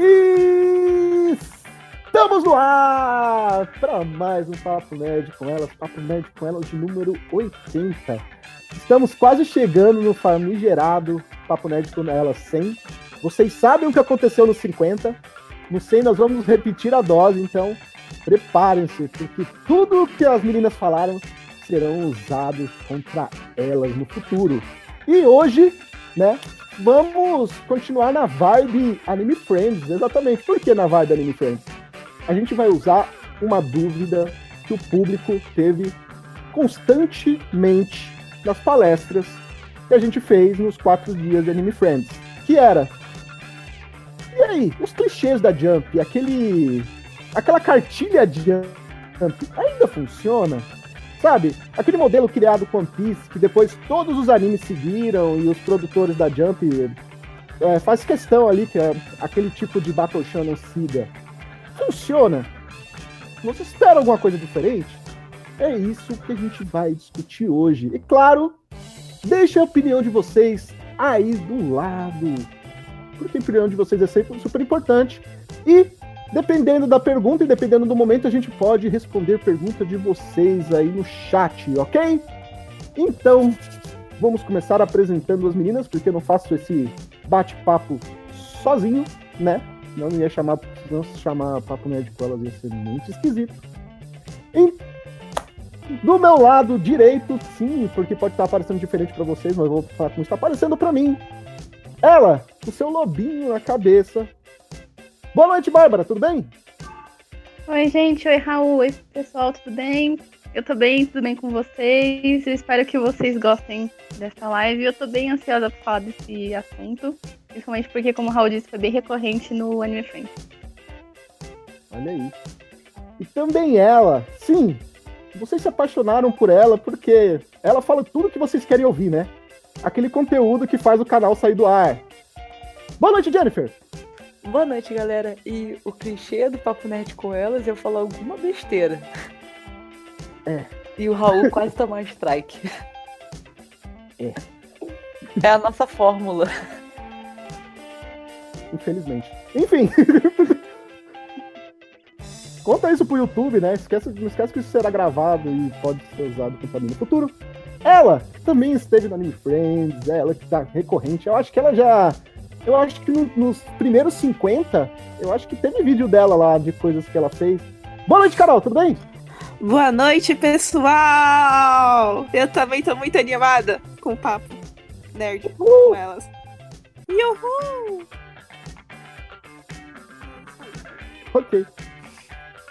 E estamos no ar para mais um Papo Nerd com elas, Papo Nerd com elas de número 80. Estamos quase chegando no famigerado Papo Nerd com elas 100. Vocês sabem o que aconteceu no 50. No 100 nós vamos repetir a dose, então preparem-se, porque tudo que as meninas falaram serão usados contra elas no futuro. E hoje, né, vamos continuar na vibe Anime Friends, exatamente. Por que na vibe Anime Friends? A gente vai usar uma dúvida que o público teve constantemente nas palestras que a gente fez nos quatro dias de Anime Friends, que era e aí, os clichês da Jump, aquele aquela cartilha de Jump ainda funciona? Sabe? Aquele modelo criado com One Piece, que depois todos os animes seguiram e os produtores da Jump é, faz questão ali que é aquele tipo de Battle Shonen siga. Funciona? Você espera alguma coisa diferente? É isso que a gente vai discutir hoje. E claro, deixe a opinião de vocês aí do lado. Porque a opinião de vocês é sempre super importante. E Dependendo da pergunta e dependendo do momento, a gente pode responder pergunta de vocês aí no chat, ok? Então, vamos começar apresentando as meninas, porque eu não faço esse bate-papo sozinho, né? Não ia chamar, não chamar papo nerd com elas ia ser muito esquisito. E do meu lado direito, sim, porque pode estar aparecendo diferente para vocês, mas eu vou falar como está aparecendo para mim. Ela, o seu lobinho na cabeça, Boa noite, Bárbara, tudo bem? Oi, gente. Oi, Raul. Oi, pessoal, tudo bem? Eu tô bem, tudo bem com vocês. Eu espero que vocês gostem dessa live. Eu tô bem ansiosa por falar desse assunto, principalmente porque, como o Raul disse, foi bem recorrente no Anime Friends. Olha aí. E também ela, sim, vocês se apaixonaram por ela porque ela fala tudo que vocês querem ouvir, né? Aquele conteúdo que faz o canal sair do ar. Boa noite, Jennifer! Boa noite, galera. E o clichê do Papo Nerd com elas é eu falar alguma besteira. É. E o Raul quase tomar strike. É. É a nossa fórmula. Infelizmente. Enfim. Conta isso pro YouTube, né? Esquece, não esquece que isso será gravado e pode ser usado no futuro. Ela também esteve no Anime Friends, ela que tá recorrente. Eu acho que ela já eu acho que no, nos primeiros 50, eu acho que teve vídeo dela lá de coisas que ela fez. Boa noite, Carol, tudo bem? Boa noite, pessoal! Eu também tô muito animada com o papo nerd Uhul. com elas. Uhul! Ok.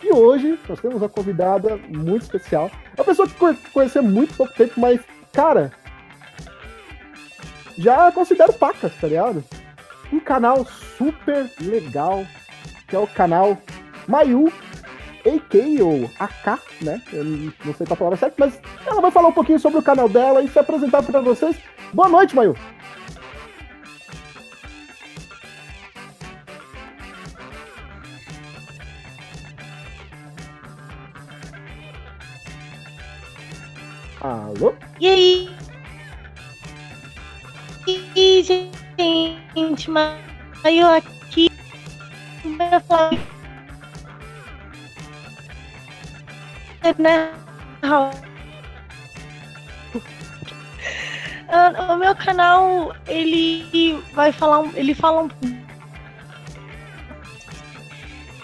E hoje nós temos uma convidada muito especial. Uma pessoa que conheceu muito pouco tempo, mas, cara, já considero pacas, tá ligado? Um canal super legal, que é o canal Mayu AK ou AK, né? Eu não sei qual a palavra certa, mas ela vai falar um pouquinho sobre o canal dela e se apresentar para vocês. Boa noite, Mayu! Alô? E aí? E aí, gente? Mas eu aqui. Né? O meu canal, ele vai falar, ele fala um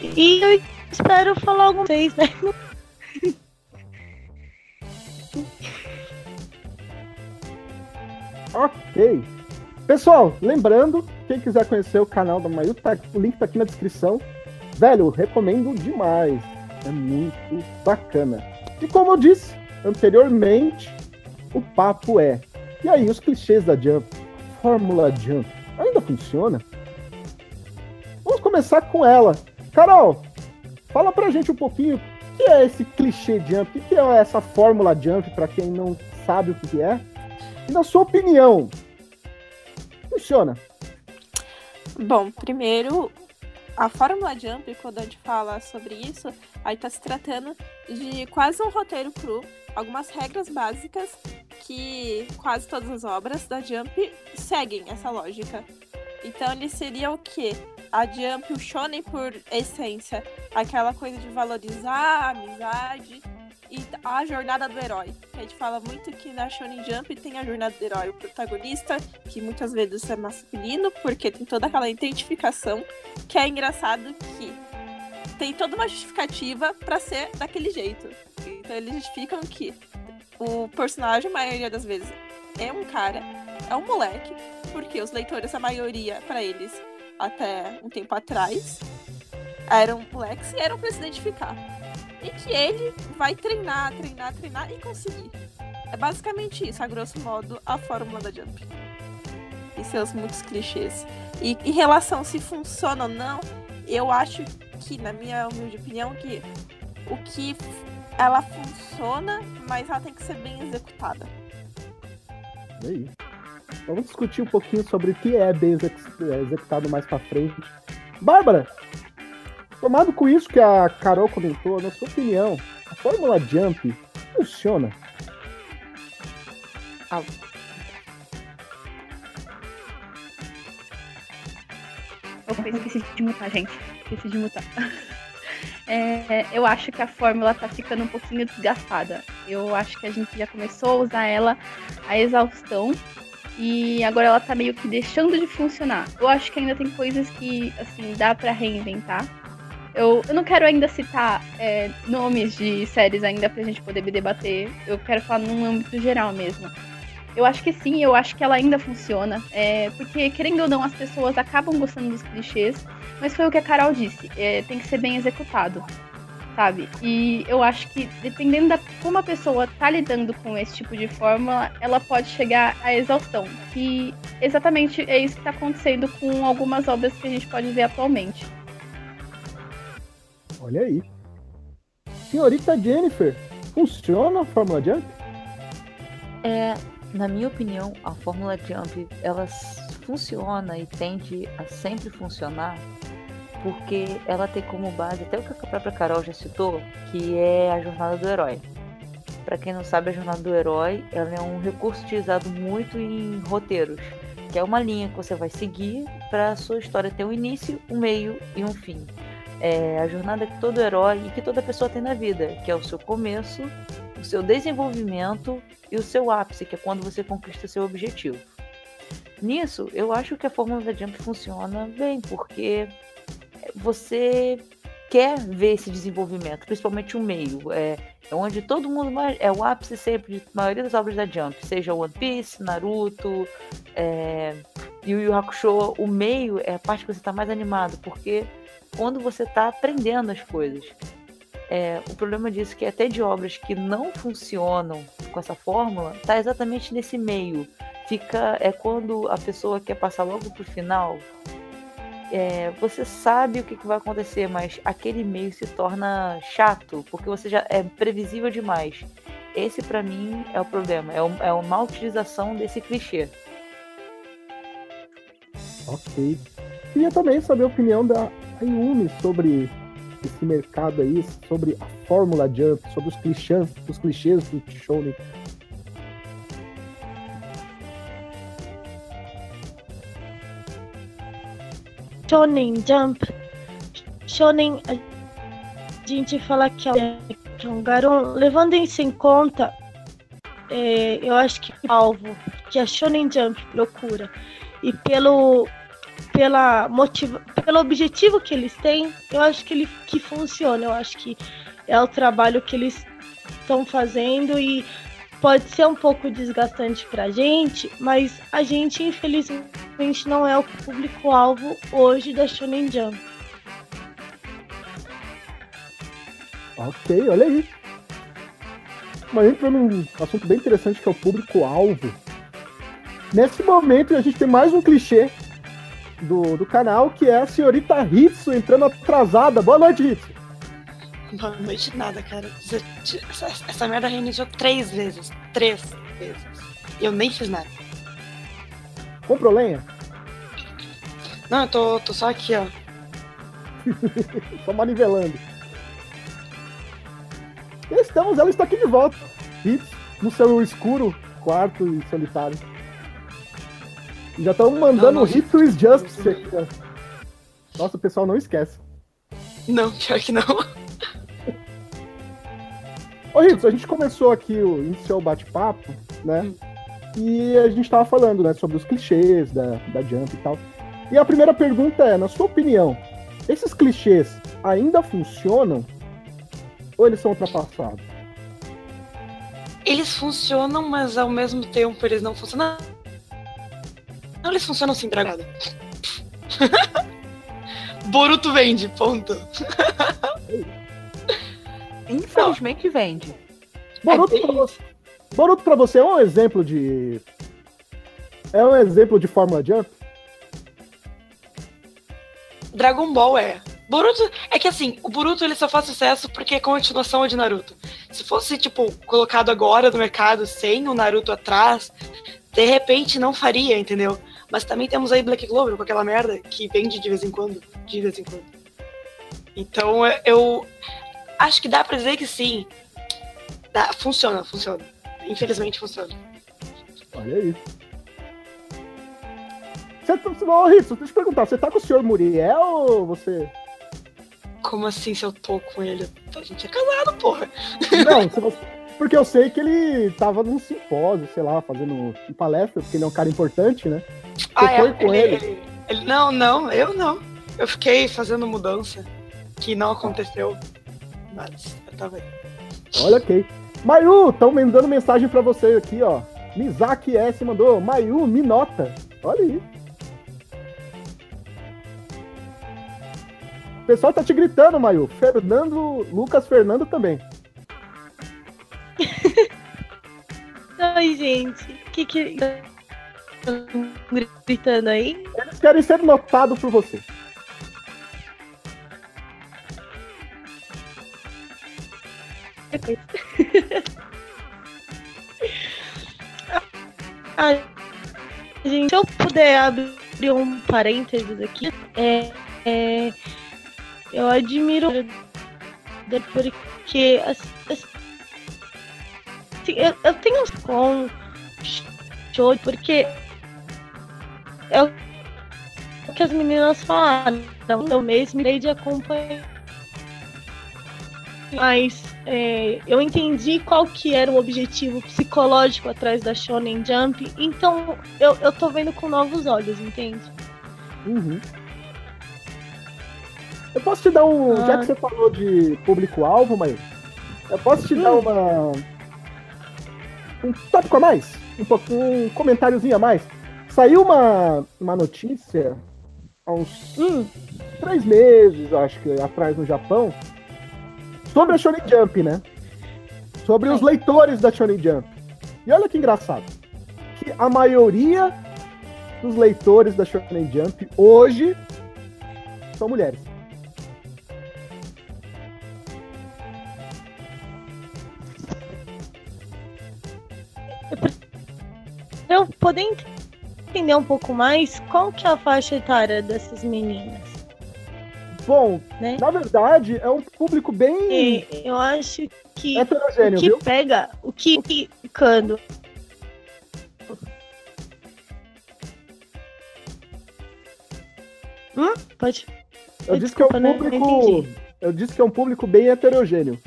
e eu espero falar alguma vez, né? Ok. Pessoal, lembrando, quem quiser conhecer o canal da Mayu, tá, o link tá aqui na descrição. Velho, recomendo demais. É muito bacana. E como eu disse anteriormente, o papo é. E aí, os clichês da Jump, Fórmula Jump, ainda funciona? Vamos começar com ela. Carol, fala pra gente um pouquinho o que é esse clichê Jump, o que é essa Fórmula Jump, para quem não sabe o que é. E na sua opinião, funciona? Bom, primeiro, a Fórmula Jump, quando a gente fala sobre isso, aí tá se tratando de quase um roteiro cru, algumas regras básicas que quase todas as obras da Jump seguem essa lógica. Então ele seria o quê? a Jump, o Shonen por essência, aquela coisa de valorizar a amizade e a jornada do herói. A gente fala muito que na Shonen Jump tem a jornada do herói, o protagonista, que muitas vezes é masculino, porque tem toda aquela identificação, que é engraçado que tem toda uma justificativa para ser daquele jeito. Então eles justificam que o personagem, a maioria das vezes, é um cara, é um moleque, porque os leitores, a maioria, para eles, até um tempo atrás, eram moleques e eram pra se identificar. E que ele vai treinar, treinar, treinar e conseguir. É basicamente isso, a grosso modo, a fórmula da Jump. E seus muitos clichês. E em relação se funciona ou não, eu acho que, na minha humilde opinião, que o que ela funciona, mas ela tem que ser bem executada. É isso. Vamos discutir um pouquinho sobre o que é bem executado mais pra frente. Bárbara, tomado com isso que a Carol comentou, na sua opinião, a Fórmula Jump funciona? Ah. Opa, esqueci de mutar, gente. Esqueci de mutar. É, eu acho que a fórmula tá ficando um pouquinho desgastada. Eu acho que a gente já começou a usar ela a exaustão e agora ela tá meio que deixando de funcionar. Eu acho que ainda tem coisas que, assim, dá para reinventar. Eu, eu não quero ainda citar é, nomes de séries ainda pra gente poder debater. Eu quero falar num âmbito geral mesmo. Eu acho que sim, eu acho que ela ainda funciona. É, porque, querendo ou não, as pessoas acabam gostando dos clichês. Mas foi o que a Carol disse: é, tem que ser bem executado, sabe? E eu acho que, dependendo da como a pessoa tá lidando com esse tipo de fórmula, ela pode chegar à exaustão. Que exatamente é isso que tá acontecendo com algumas obras que a gente pode ver atualmente. Olha aí. Senhorita Jennifer, funciona a Fórmula Jump? É, na minha opinião, a Fórmula Jump ela funciona e tende a sempre funcionar porque ela tem como base até o que a própria Carol já citou, que é a jornada do herói. Para quem não sabe, a jornada do herói ela é um recurso utilizado muito em roteiros, que é uma linha que você vai seguir para a sua história ter um início, um meio e um fim. É a jornada que todo herói e que toda pessoa tem na vida, que é o seu começo, o seu desenvolvimento e o seu ápice, que é quando você conquista seu objetivo. Nisso, eu acho que a fórmula da Jump funciona bem, porque você quer ver esse desenvolvimento, principalmente o meio. É, é onde todo mundo mais, é o ápice sempre de maioria das obras da Jump, seja One Piece, Naruto, é, Yu Yu Hakusho, o meio é a parte que você está mais animado, porque quando você está aprendendo as coisas. É, o problema disso é que até de obras que não funcionam com essa fórmula, está exatamente nesse meio. Fica é quando a pessoa quer passar logo pro final, é, você sabe o que, que, vai acontecer, mas aquele meio se torna chato, porque você já é previsível demais. Esse, para mim, é o problema. É, um, é uma utilização desse clichê. Ok. Queria também saber a opinião da Ayumi sobre esse mercado aí, sobre a fórmula Jump, sobre os clichês, os clichês do Shonen. Shonen Jump, Shonen, a gente fala que é um garoto, levando isso em conta, é, eu acho que o alvo que a Shonen Jump procura e pelo pela motiva, pelo objetivo que eles têm, eu acho que ele que funciona. Eu acho que é o trabalho que eles estão fazendo e pode ser um pouco desgastante pra gente, mas a gente infelizmente não é o público-alvo hoje da Shonen Jump. Ok, olha aí. Mas entra num assunto bem interessante que é o público-alvo. Nesse momento a gente tem mais um clichê do, do canal, que é a senhorita Hitsu entrando atrasada. Boa noite, Hitsu. Boa noite nada, cara. Essa, essa merda reiniciou três vezes. Três vezes. E eu nem fiz nada. Comprou lenha? Não, eu tô, tô só aqui, ó. só manivelando. Estamos, ela está aqui de volta. Hits no seu escuro quarto e solitário. Já estão mandando não, não, Justice aqui, ó. Nossa, o pessoal não esquece. Não, pior que não. Ô, Ritos, a gente começou aqui o iniciou o bate-papo, né? Hum. E a gente tava falando, né, sobre os clichês da, da Jump e tal. E a primeira pergunta é, na sua opinião, esses clichês ainda funcionam? Ou eles são ultrapassados? Eles funcionam, mas ao mesmo tempo eles não funcionam. Não, eles funcionam sim, dragada. Boruto vende, ponto. Infelizmente vende. Boruto, É pra você, Boruto pra você é um exemplo de. É um exemplo de Fórmula Jump? Dragon Ball é. Boruto. É que assim, o Boruto ele só faz sucesso porque é continuação de Naruto. Se fosse, tipo, colocado agora no mercado sem o Naruto atrás, de repente não faria, entendeu? Mas também temos aí Black Clover com aquela merda que vende de vez em quando. De vez em quando. Então é- eu acho que dá pra dizer que sim. Dá, funciona, funciona. Infelizmente funciona. Olha aí. Você, tá- ô, deixa eu te perguntar, você tá com o senhor Muriel ou você. Como assim se eu tô com ele? A gente é casado, porra. Não, se você- porque eu sei que ele tava num simpósio, sei lá, fazendo palestra, porque ele é um cara importante, né? Ah, foi com ele? ele- ele- Não, não, eu não. Eu fiquei fazendo mudança que não aconteceu. Mas eu tava aí. Olha, ok. Mayu, estão mandando mensagem pra você aqui, ó. Mizaki S mandou, Mayu, me nota. Olha aí. O pessoal tá te gritando, Mayu. Fernando, Lucas Fernando também. Oi, gente. O que que. Gritando aí? Eles querem ser notados por você. Ah, gente, se eu puder abrir um parênteses aqui, é, é, eu admiro porque as- as- assim, eu, eu tenho com show porque é o que as meninas falaram. Então, eu mesmo irei de acompanhar. Mas é, eu entendi qual que era o objetivo psicológico atrás da Shonen Jump, então eu, eu tô vendo com novos olhos, entende? Uhum. Eu posso te dar um. Ah. Já que você falou de público-alvo, Mayu, eu posso te dar Hum. uma. Um tópico a mais? Um, um comentáriozinho a mais? Saiu uma, uma notícia há uns Hum, três meses, acho que atrás no Japão, sobre a Shonen Jump, né? Sobre os leitores da Shonen Jump. E olha que engraçado, que a maioria dos leitores da Shonen Jump hoje são mulheres. Poder ent- entender um pouco mais qual que é a faixa etária dessas meninas, Bom, né? na verdade, é um público bem E eu acho que heterogêneo, o que viu? pega, o que, o que quando Hum? Pode. Eu disse que é um né? Público. Eu disse que é um público bem heterogêneo.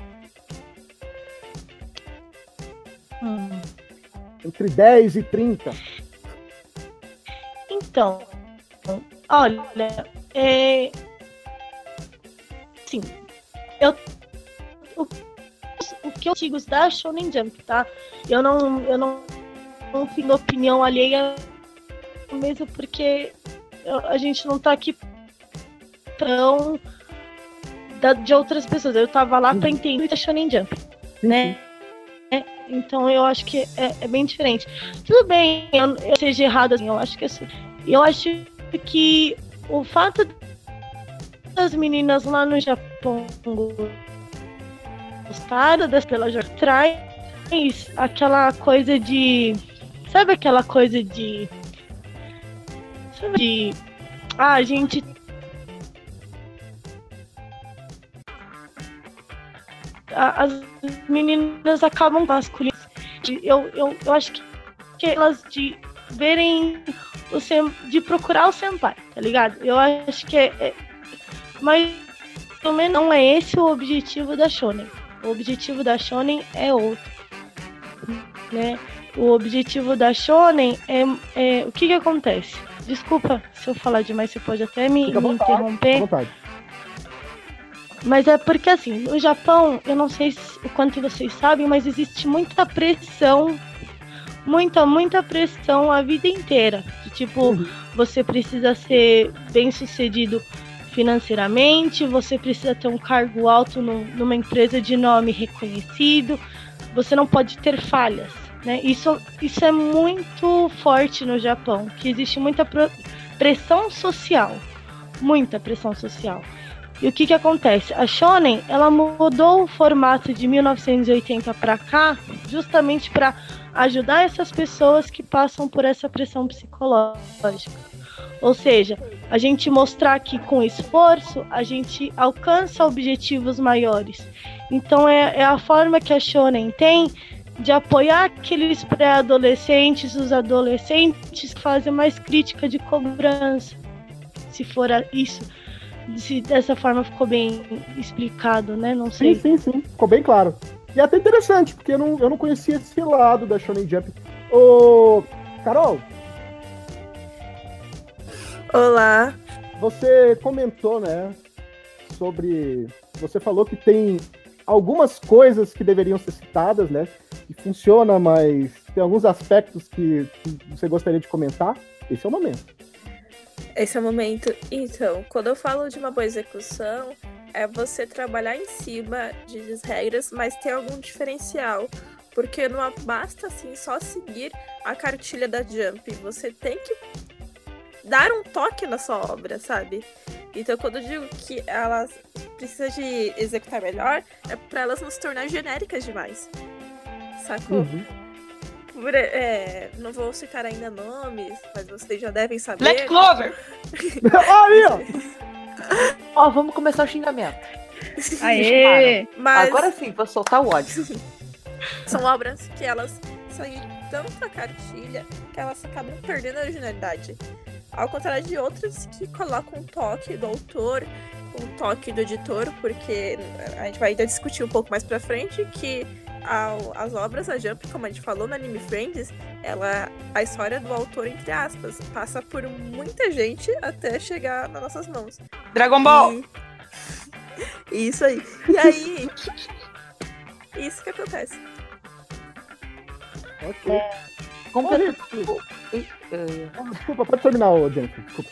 Entre 10 e 30. Então, olha, é. Sim, eu. O, o que eu digo da Shonen Jump, tá? Eu não, eu não, não tenho opinião alheia, mesmo porque a gente não tá aqui tão da, de outras pessoas. Eu tava lá pra entender a Shonen Jump né? É, então eu acho que é, é bem diferente. Tudo bem, eu, eu seja errado, assim, eu acho que assim, eu acho que o fato das meninas lá no Japão gostadas pela Jorge traz aquela coisa de. Sabe aquela coisa de. Sabe de. Ah, a gente as meninas acabam masculinas. Eu, eu, eu acho que, que elas de verem o sen, de procurar o senpai, tá ligado? Eu acho que é, é- Mas também não é esse o objetivo da Shonen. O objetivo da Shonen é outro. Né? O objetivo da Shonen é, é o que que acontece? Desculpa se eu falar demais, você pode até me, Fica à me vontade, interromper. Mas é porque assim, no Japão, eu não sei se- o quanto vocês sabem, mas existe muita pressão, muita, muita pressão a vida inteira. De, tipo, Uhum. você precisa ser bem sucedido financeiramente, você precisa ter um cargo alto no- numa empresa de nome reconhecido, você não pode ter falhas. Né? Isso, isso é muito forte no Japão, que existe muita pressão social. Muita pressão social. E o que que acontece? A Shonen, ela mudou o formato de 1980 para cá, justamente para ajudar essas pessoas que passam por essa pressão psicológica. Ou seja, a gente mostrar que com esforço a gente alcança objetivos maiores. Então é, é a forma que a Shonen tem de apoiar aqueles pré-adolescentes, os adolescentes que fazem mais crítica de cobrança. Se for isso se dessa forma ficou bem explicado, né? Não sei. Sim, sim, sim. Ficou bem claro. E é até interessante, porque eu não, eu não conhecia esse lado da Shonen Jump. Ô, Carol, Olá. você comentou, né, sobre... Você falou que tem algumas coisas que deveriam ser citadas, né, que funciona, mas tem alguns aspectos que, que você gostaria de comentar. Esse é o momento. Esse é o momento. Então, quando eu falo de uma boa execução, é você trabalhar em cima de regras, mas ter algum diferencial. Porque não basta assim só seguir a cartilha da Jump. Você tem que dar um toque na sua obra, sabe? Então, quando eu digo que elas precisam de executar melhor, é para elas não se tornar genéricas demais. Sacou? Uhum. Por- é, não vou citar ainda nomes, mas vocês já devem saber. Black Clover! Aí, ó! Ó, vamos começar o xingamento. Aê! Mas Agora sim, vou soltar o ódio. são obras que elas saem tanto da cartilha que elas acabam perdendo a originalidade. Ao contrário de outras que colocam um toque do autor, um toque do editor, porque a gente vai ainda discutir um pouco mais pra frente que ao- as obras da Jump, como a gente falou no Anime Friends, ela a história do autor entre aspas passa por muita gente até chegar nas nossas mãos. Dragon Ball! E- Isso aí. E aí isso que acontece. Ok. Completando. Olha, Eh, Ah, Desculpa, pode terminar, Jennifer. Desculpa.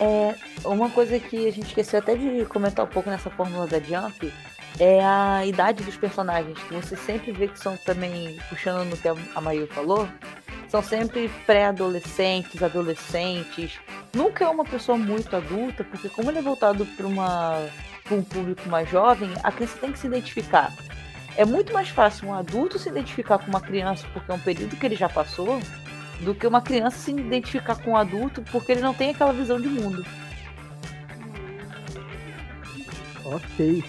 É, uma coisa que a gente esqueceu até de comentar um pouco nessa fórmula da Jump é a idade dos personagens, que você sempre vê que são também, puxando no que a Mayu falou, são sempre pré-adolescentes, adolescentes. Nunca é uma pessoa muito adulta, porque como ele é voltado para uma um público mais jovem, a criança tem que se identificar. É muito mais fácil um adulto se identificar com uma criança porque é um período que ele já passou, do que uma criança se identificar com um adulto porque ele não tem aquela visão de mundo. Ok.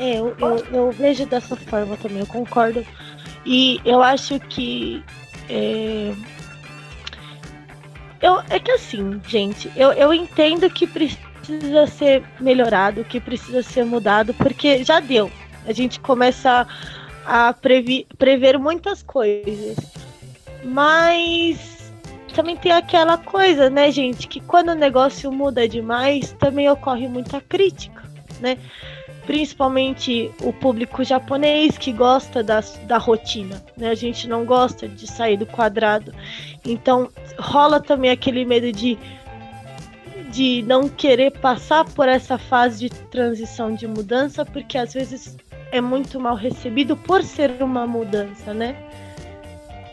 É, eu, eu, eu vejo dessa forma também, eu concordo. E eu acho que. É, eu, é que assim, gente, eu, eu entendo que precisa ser melhorado, que precisa ser mudado, porque já deu. A gente começa a previ, prever muitas coisas. Mas também tem aquela coisa, né, gente, que quando o negócio muda demais, também ocorre muita crítica, né? Principalmente o público japonês que gosta da, da rotina, né? A gente não gosta de sair do quadrado. Então rola também aquele medo de de não querer passar por essa fase de transição de mudança, porque às vezes é muito mal recebido por ser uma mudança, né?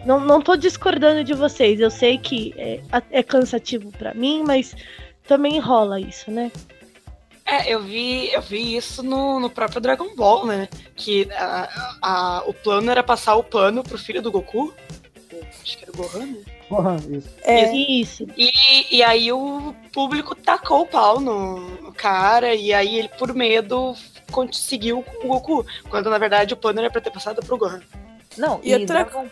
Não, não tô discordando de vocês, eu sei que é, é cansativo para mim, mas também rola isso, né? É, eu vi, eu vi isso no, no próprio Dragon Ball, né? Que a, a- o plano era passar o pano pro filho do Goku. Acho que era o Gohan, né? Porra, isso. É, Isso. E, e aí o público tacou o pau no, no cara, e aí ele, por medo, conseguiu com o Goku. Quando na verdade o plano era pra ter passado pro Gohan. Não, E e, outra- Dragon,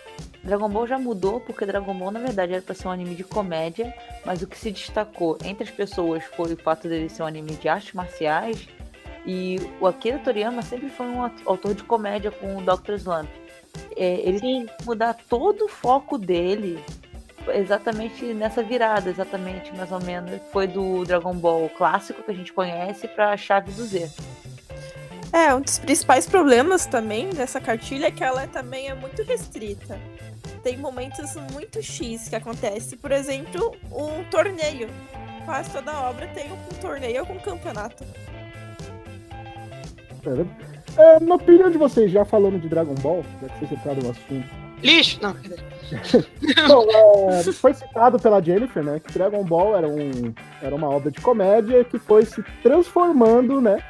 Dragon Ball já mudou porque Dragon Ball na verdade era para ser um anime de comédia, mas o que se destacou entre as pessoas foi o fato dele ser um anime de artes marciais e o Akira Toriyama sempre foi um autor de comédia com o Dr. Slump. É, ele tem que mudar todo o foco dele exatamente nessa virada, exatamente mais ou menos foi do Dragon Ball clássico que a gente conhece para a chave do Z. É, um dos principais problemas também dessa cartilha é que ela também é muito restrita. Tem momentos muito X que acontece, por exemplo, um torneio. Quase toda obra tem um torneio ou um campeonato. É, na opinião de vocês, já falando de Dragon Ball, já que vocês entraram no assunto. Lixo! Não, Bom, é, foi citado pela Jennifer, né? Que Dragon Ball era, um, era uma obra de comédia que foi se transformando, né?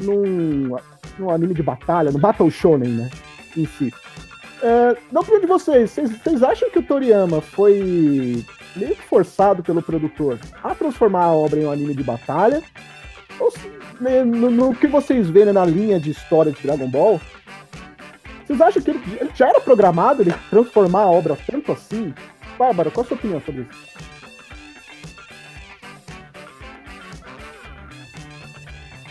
Num, num anime de batalha, no Battle Shonen, né? Em si. É, na opinião de vocês, vocês, acham que o Toriyama foi meio que forçado pelo produtor a transformar a obra em um anime de batalha? Ou né, no, no, que vocês vêem né, na linha de história de Dragon Ball, vocês acham que ele, ele já era programado ele transformar a obra tanto assim? Bárbara, qual a sua opinião sobre isso?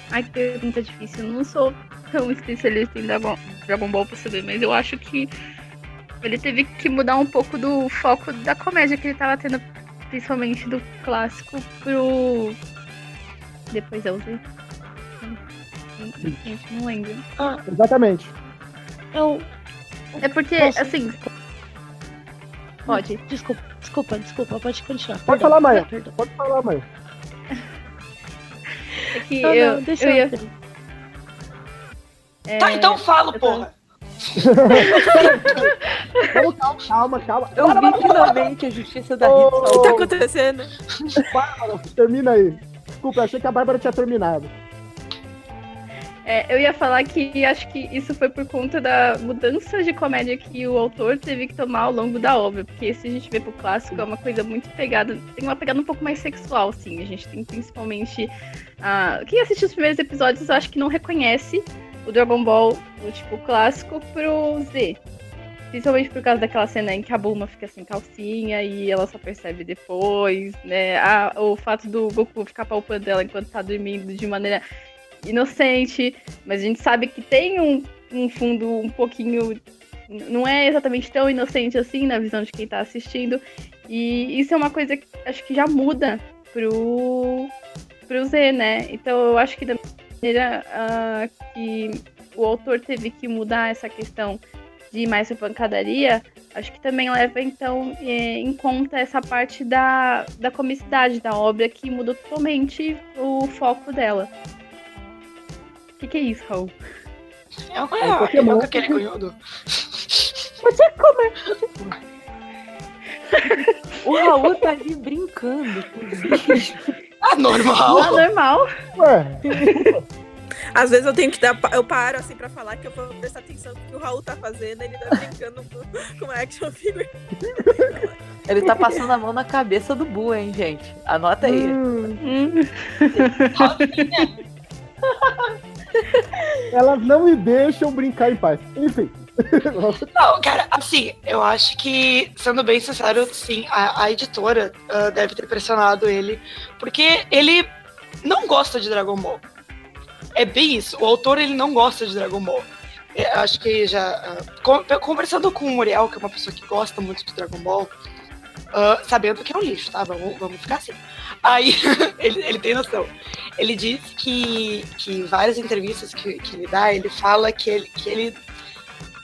Ai, que pergunta difícil. Eu não sou tão especialista em Dragon, Dragon Ball pra saber, mas eu acho que ele teve que mudar um pouco do foco da comédia que ele tava tendo, principalmente do clássico, pro. Depois eu usei. Gente, não lembro. Ah, exatamente. Eu. É porque, Posso- assim. Pode. Desculpa, desculpa, desculpa, pode continuar. Pode Perdão, falar, Maia. Pode falar, mãe. É que Não, eu, não, deixa eu eu. ia. Tá, é, então fala, eu tô- porra. Vamos, calma, calma, calma. Eu Para, vi para, finalmente a justiça da Hits. O que tá acontecendo? Bárbara, termina aí. Desculpa, eu achei que a Bárbara tinha terminado. É, eu ia falar que acho que isso foi por conta da mudança de comédia que o autor teve que tomar ao longo da obra. Porque se a gente vê pro clássico, é uma coisa muito pegada. Tem uma pegada um pouco mais sexual, assim. A gente tem principalmente. ah, quem assistiu os primeiros episódios, eu acho que não reconhece o Dragon Ball, o tipo clássico, pro Z. Principalmente por causa daquela cena em que a Bulma fica sem calcinha e ela só percebe depois, né? A- o fato do Goku ficar palpando ela enquanto tá dormindo de maneira inocente, mas a gente sabe que tem um, um fundo um pouquinho. Não é exatamente tão inocente assim na visão de quem tá assistindo. E isso é uma coisa que acho que já muda pro, pro Z, né? Então eu acho que da maneira ah, que o autor teve que mudar essa questão de mais pancadaria, acho que também leva então eh, em conta essa parte da, da comicidade da obra que mudou totalmente o foco dela. O que, que é isso, Raul? É o É, Pokémon. é, é aquele cunhudo. Você come. O Raul tá ali brincando com os bichos. Ah, normal. Não é normal. Ué, Às vezes eu tenho que dar. Eu paro assim pra falar que eu vou prestar atenção no que o Raul tá fazendo. Ele tá brincando com, com uma action figure. Ele tá passando a mão na cabeça do Bu, hein, gente? Anota aí. Hum, elas não me deixam brincar em paz. Enfim. Não, cara, assim, eu acho que, sendo bem sincero, sim, a, a editora ah, deve ter pressionado ele, porque ele não gosta de Dragon Ball. É bem isso, o autor ele não gosta de Dragon Ball. É, acho que já. con- conversando com o Muriel, que é uma pessoa que gosta muito de Dragon Ball, ah, sabendo que é um lixo, tá? Vamos, vamos ficar assim. Aí, ele, ele tem noção. Ele diz que, que em várias entrevistas que, que ele dá, ele fala que ele, que ele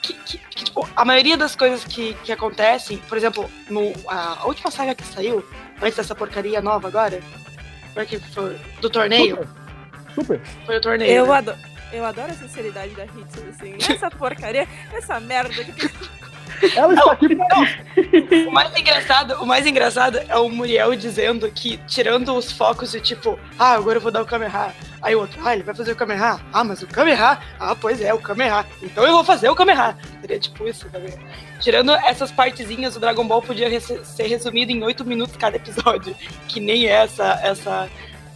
que, que- que, tipo, a maioria das coisas que, que acontecem, por exemplo, no, a, última saga que saiu, antes dessa porcaria nova agora, foi que foi do torneio, Super. Super. foi o torneio. Eu né? adoro. Eu adoro a sinceridade da Hitsu, assim. Essa porcaria, essa merda que Ela está aqui pra isso. O mais engraçado, o mais engraçado é o Muriel dizendo que, tirando os focos de tipo, ah, agora eu vou dar o Kamehameha. Aí o outro, ah, ele vai fazer o Kamehameha. Ah, mas o Kamehameha? Ah, pois é, o Kamehameha. Então eu vou fazer o Kamehameha. Seria tipo isso, também. Tirando essas partezinhas, o Dragon Ball podia res- ser resumido em oito minutos cada episódio. Que nem essa, essa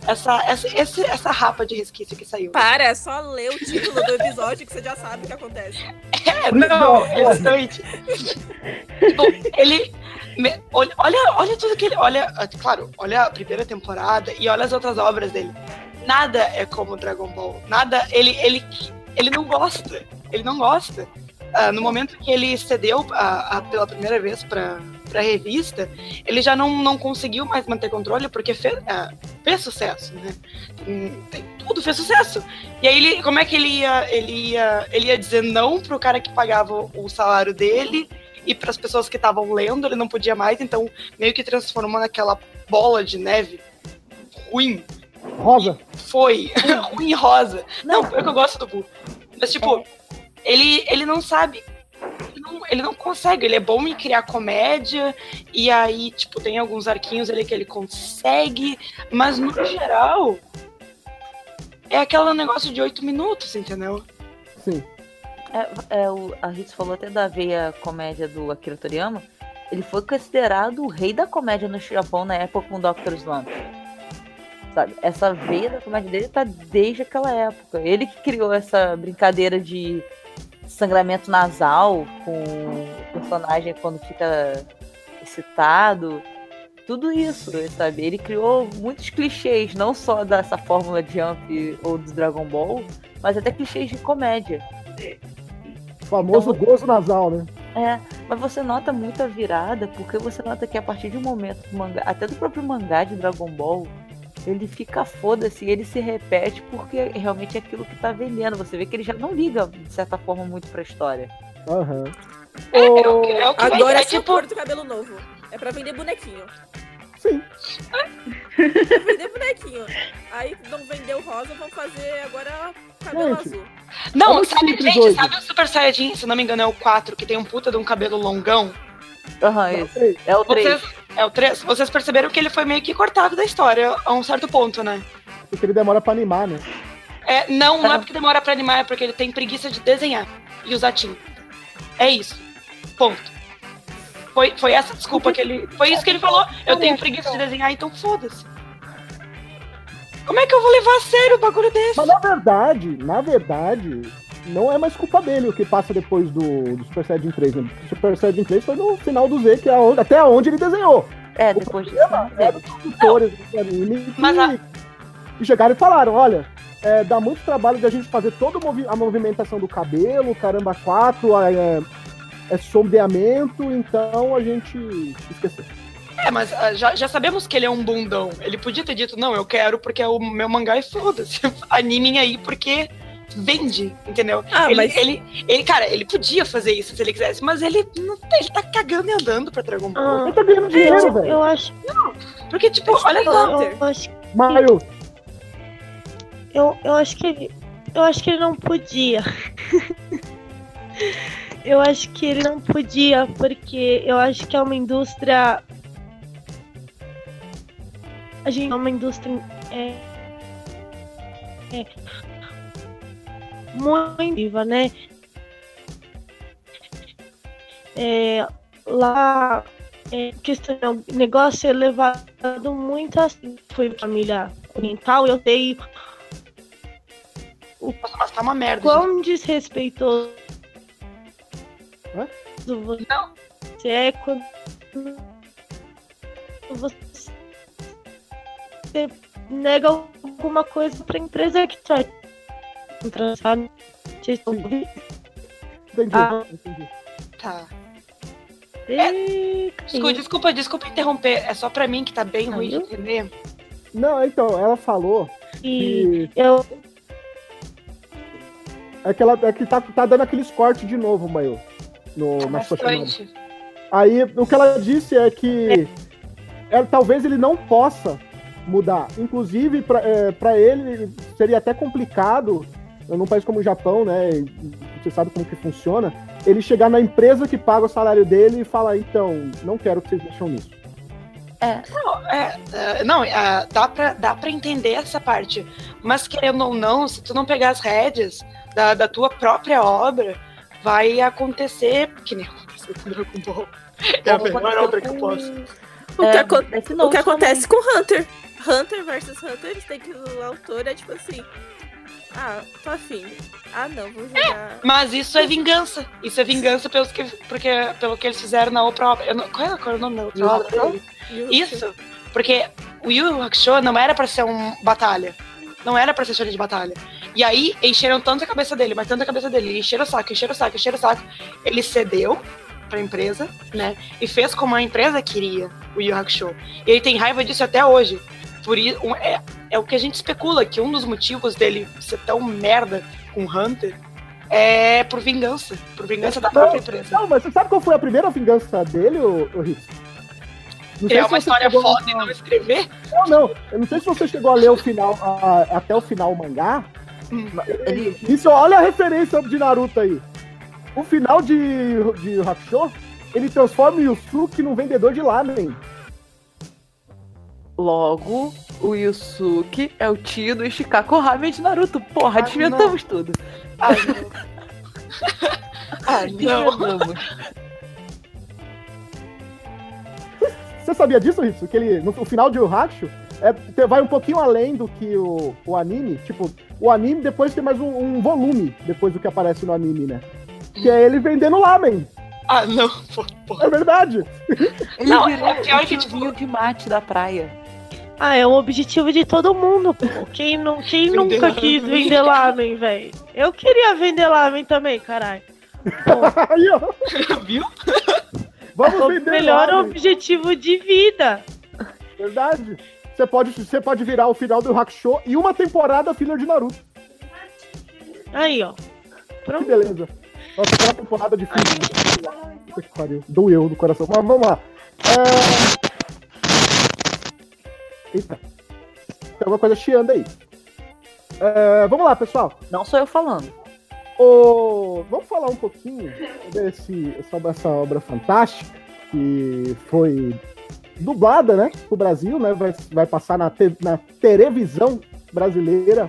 essa, essa, esse, essa rapa de resquício que saiu. Para, é só ler o título do episódio que você já sabe o que acontece. É, não, exatamente. tipo, ele. me- olha, olha, olha tudo que ele. Olha, claro, olha a primeira temporada e olha as outras obras dele. Nada é como Dragon Ball. Nada. Ele, ele, ele não gosta. Ele não gosta. Ah, no momento que ele cedeu ah, ah, pela primeira vez pra, pra revista, ele já não, não conseguiu mais manter controle porque fez, ah, fez sucesso, né? Hum, tem- Tudo fez sucesso. E aí ele, como é que ele ia, ele ia, ele ia dizer não pro cara que pagava o- salário dele e para as pessoas que estavam lendo, ele não podia mais, então meio que transformou naquela bola de neve ruim. Rosa. Foi ruim e rosa. Não, pior que eu gosto do Boo. Mas tipo, ele ele não sabe não, ele não consegue, ele é bom em criar comédia, e aí, tipo, tem alguns arquinhos ali que ele consegue, mas no geral é aquele negócio de oito minutos, entendeu? Sim. É, é, o, a Ritz falou até da veia comédia do Akira Toriyama. Ele foi considerado o rei da comédia no Japão na época com o Dr. Slump. Sabe? Essa veia da comédia dele tá desde aquela época. Ele que criou essa brincadeira de sangramento nasal com o personagem quando fica excitado. Tudo isso, sabe? Ele criou muitos clichês, não só dessa fórmula Jump ou do Dragon Ball, mas até clichês de comédia. O famoso gozo nasal, né? É, mas você nota muita virada, porque você nota que a partir de um momento do mangá, até do próprio mangá de Dragon Ball, ele fica foda-se, ele se repete porque realmente é aquilo que tá vendendo. Você vê que ele já não liga, de certa forma, muito pra história. Aham. É, é o é o que Agora é, é tipo, do cabelo novo. É pra vender bonequinho. Sim. Pra vender bonequinho. Aí não vendeu rosa, vão fazer agora cabelo Gente, azul. Não, sabe, gente, hoje. sabe o Super Saiyajin, se não me engano, é o 4, que tem um puta de um cabelo longão? Aham, isso. É o 3. Vocês, é o 3? Vocês perceberam que ele foi meio que cortado da história a um certo ponto, né? Porque ele demora pra animar, né? É, não, não é porque demora pra animar, é porque ele tem preguiça de desenhar e usar tinta. É isso. Ponto. Foi, foi essa desculpa que ele. Foi isso que ele falou. Eu tenho preguiça de desenhar, então foda-se. Como é que eu vou levar a sério o bagulho desse? Mas na verdade, na verdade, não é mais culpa dele o que passa depois do, do Super Saiyajin 3, né? O Super Saiyajin 3 foi no final do Z, que é onde- até onde ele desenhou. É, O depois disso. é dos produtores do anime que, Mas a- que chegaram e falaram, olha, é, dá muito trabalho de a gente fazer toda a movi- a movimentação do cabelo, caramba, quatro, é, é sombreamento, então a gente esqueceu. É, mas ah, já, já sabemos que ele é um bundão. Ele podia ter dito, não, eu quero porque é o meu mangá e foda-se. Animem aí porque vende, entendeu? Ah, ele, mas- ele, ele, cara, ele podia fazer isso se ele quisesse, mas ele, não, ele tá cagando e andando pra Dragon Ball. Ah, Ele tá ganhando dinheiro, velho. eu acho, Porque, tipo, olha só. eu, eu acho, Maio, eu, eu acho que ele, eu acho que ele não podia. eu acho que ele não podia porque eu acho que é uma indústria a gente é uma indústria é, é muito viva, né? É, lá é, questão o negócio é levado muito assim. Foi família oriental, eu sei Nossa, mas tá uma merda. gente. quão desrespeitoso Hã? você é quando você nega alguma coisa pra empresa que traz sabe? Vocês estão ouvindo? entendi, Ah. entendi. Tá. Ih, Desculpa, desculpa, desculpa interromper. É só pra mim que tá bem ruim de entender. Não, então, ela falou E que, eu é que, ela, é que tá, tá dando aqueles cortes de novo, Maio, no, na sua chamada. Bastante. Aí, o que ela disse é que é, talvez ele não possa mudar. Inclusive, pra é, pra ele, seria até complicado, num país como o Japão, né? Você sabe como que funciona, ele chegar na empresa que paga o salário dele e falar, então, não quero que vocês mexam nisso. Não, é, é, não é, dá, pra, dá pra entender essa parte. Mas querendo ou não, se tu não pegar as rédeas da, da tua própria obra, vai acontecer. Que nem aconteceu com Dragon Ball. É a melhor obra que eu posso. O, que, É, Death o que acontece com Hunter. Hunter versus Hunter, eles têm que o autor é tipo assim. Ah, tô afim. Ah, não, vou jogar. Mas isso é vingança. Isso é vingança pelos que, porque, pelo que eles fizeram na outra obra. Eu não- qual, é, qual é o nome da outra obra? Isso. Porque o Yu Yu Hakusho não era pra ser um batalha. Não era pra ser história de batalha. E aí encheram tanto a cabeça dele, mas tanto a cabeça dele, encheram o saco, encheram o saco, encheram o saco. Ele cedeu pra empresa, né? E fez como a empresa queria o Yu Yu Hakusho. E ele tem raiva disso até hoje. Por isso, um- é, é o que a gente especula, que um dos motivos dele ser tão merda com Hunter é por vingança. Por vingança da própria empresa. Não, mas você sabe qual foi a primeira vingança dele? Não sei Criar se uma história foda e não escrever? Não, não. Eu não sei se você chegou a ler o final, a- até o final o mangá. Hum. Ele- Isso, olha a referência de Naruto aí. O final de, de Hakusho, ele transforma o Yusuke num vendedor de lamen. Logo, o Yusuke é o tio do Ishikaku Ramen de Naruto. Porra, Ah, desvendamos tudo. Ah, não. ah, não. Você sabia disso, Ritsu? Que ele, no, o final de Hakusho é, vai um pouquinho além do que o, o anime. Tipo, o anime depois tem mais um, um volume depois do que aparece no anime, né? Que é ele vendendo lamen. Ah, não. Pô. É verdade. Ele Não, virou é pior o que, tipo- de mate da praia. Ah, é o objetivo de todo mundo, pô. Quem, não, quem Vender nunca lamen. quis vender lamen, velho? Eu queria vender lamen também, caralho. Aí, ó. Viu? Vamos O vender melhor lamen. objetivo de vida. Verdade. Você pode, você pode virar o final do Hakusho e uma temporada filler de Naruto. Aí, ó. Que Pronto. beleza. Nossa, aquela temporada de filler. Puta que pariu. Doeu no coração. Mas vamos lá. É... Eita. Tem alguma coisa chiando aí. É, vamos lá, pessoal. Não sou eu falando. O- Vamos falar um pouquinho desse, sobre essa obra fantástica que foi dublada, né, pro Brasil, né, vai, vai passar na, te- na televisão brasileira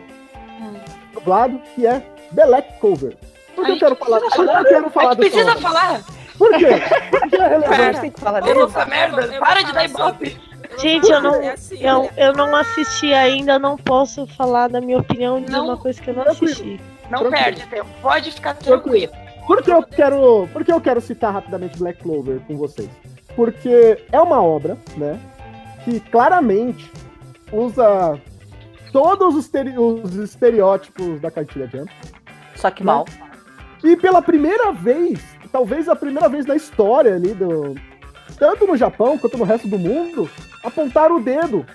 dublado, que é Black Cover. Por que eu quero falar? precisa Por que eu quero falar dessa precisa falar. Por quê? Por que é relevante? Pera. tem que falar Ô, dele. essa merda, para de dar ibope. Gente, eu não- é assim, Eu, eu não assisti ainda, não posso falar da minha opinião de Não, uma coisa que eu não assisti. Não Tranquilo. perde tempo. Pode ficar Tranquilo. Por que eu quero, por que eu quero citar rapidamente Black Clover com vocês? Porque é uma obra, né, que claramente usa todos os, estere- os estereótipos da cartilha Jump. Só que Né? mal. E pela primeira vez, talvez a primeira vez na história ali do tanto no Japão quanto no resto do mundo, apontaram o dedo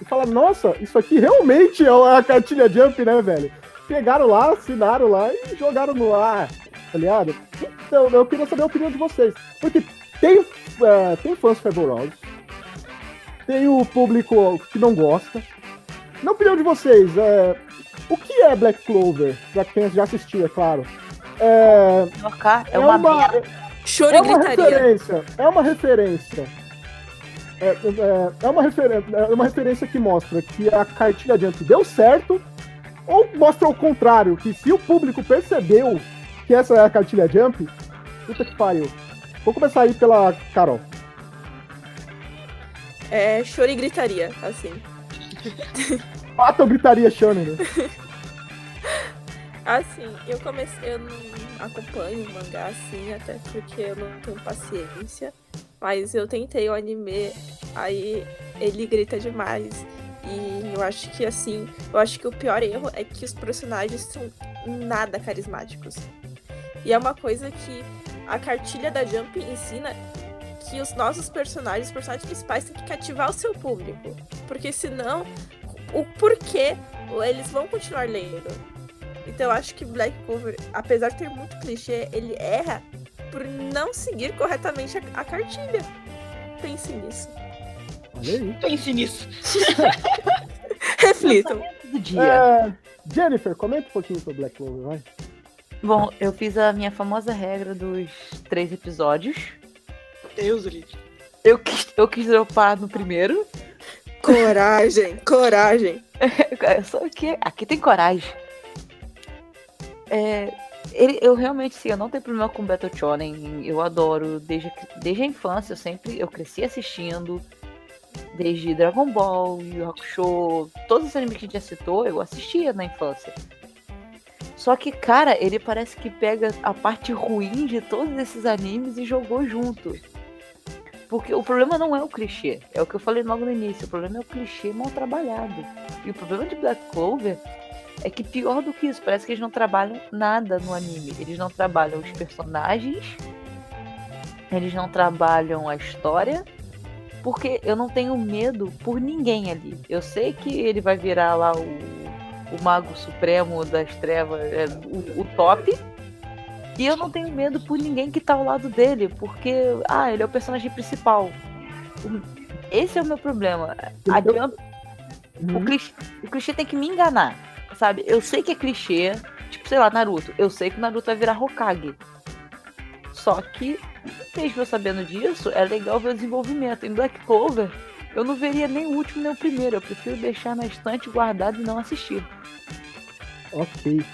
e falaram: "Nossa, isso aqui realmente é a cartilha Jump, né, velho?" Pegaram lá, assinaram lá e jogaram no ar, tá ligado? Então, eu queria saber a opinião de vocês, porque tem é, tem fãs fervorosos, tem o público que não gosta. Na opinião de vocês, é, o que é Black Clover? Pra quem já assistiu, é claro. É, é, é uma, uma, merda. Choro é uma gritaria. referência. É uma referência. É, é- é uma referência, é uma referência que mostra que a cartilha adiante deu certo, ou mostra o contrário, que se o público percebeu que essa é a cartilha Jump, puta que pariu. Vou começar aí pela Carol. É choro e gritaria, assim. Mata ou gritaria Shonen, né? Assim, eu comecei, eu não acompanho o mangá assim, até porque eu não tenho paciência. Mas eu tentei o anime, aí ele grita demais. E eu acho que assim, eu acho que o pior erro é que os personagens são nada carismáticos. E é uma coisa que a cartilha da Jump ensina que os nossos personagens, os personagens principais, têm que cativar o seu público. Porque senão, o porquê eles vão continuar lendo. Então eu acho que Black Cover, apesar de ter muito clichê, ele erra por não seguir corretamente a, a cartilha. Pense nisso. Olha aí. Pense nisso. Reflitam. do dia. É, Jennifer, comenta um pouquinho sobre Black Clover, vai. Bom, eu fiz a minha famosa regra dos três episódios. Deus, livre. Eu quis, eu quis dropar no primeiro. Coragem, coragem. Só que aqui tem coragem. É, ele, eu realmente, sim, eu não tenho problema com Battle Shonen. Eu adoro. Desde, desde a infância, eu sempre. Eu cresci assistindo. Desde Dragon Ball, Yu Hakusho, todos os animes que a gente já citou, eu assistia na infância. Só que, cara, ele parece que pega a parte ruim de todos esses animes e jogou junto. Porque o problema não é o clichê, é o que eu falei logo no início, o problema é o clichê mal trabalhado. E o problema de Black Clover é que pior do que isso, parece que eles não trabalham nada no anime. Eles não trabalham os personagens, eles não trabalham a história, porque eu não tenho medo por ninguém ali. Eu sei que ele vai virar lá o, o Mago Supremo das Trevas, é, o, o top. E eu não tenho medo por ninguém que tá ao lado dele, porque, ah, ele é o personagem principal. Esse é o meu problema. A Jump, o, clichê, o clichê tem que me enganar, sabe? Eu sei que é clichê, tipo, sei lá, Naruto. Eu sei que o Naruto vai virar Hokage. Só que, mesmo eu sabendo disso, é legal ver o desenvolvimento. Em Black Clover, eu não veria nem o último nem o primeiro. Eu prefiro deixar na estante guardado e não assistir. Ok.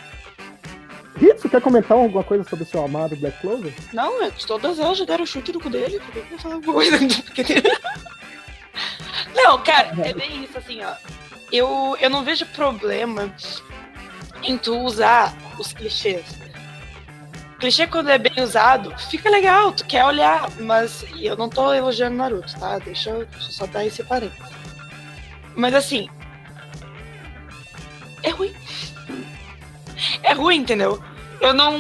Ritsu, quer comentar alguma coisa sobre o seu amado Black Clover? Não, é, todas elas já deram chute no cu dele. Por que eu vou falar alguma coisa? não, cara, é bem isso, assim, ó. Eu, eu não vejo problema em tu usar os clichês. Clichê, quando é bem usado, fica legal, tu quer olhar, mas eu não tô elogiando Naruto, tá? Deixa eu só dar esse parênteses. Mas assim. É ruim. É ruim, entendeu? Eu não.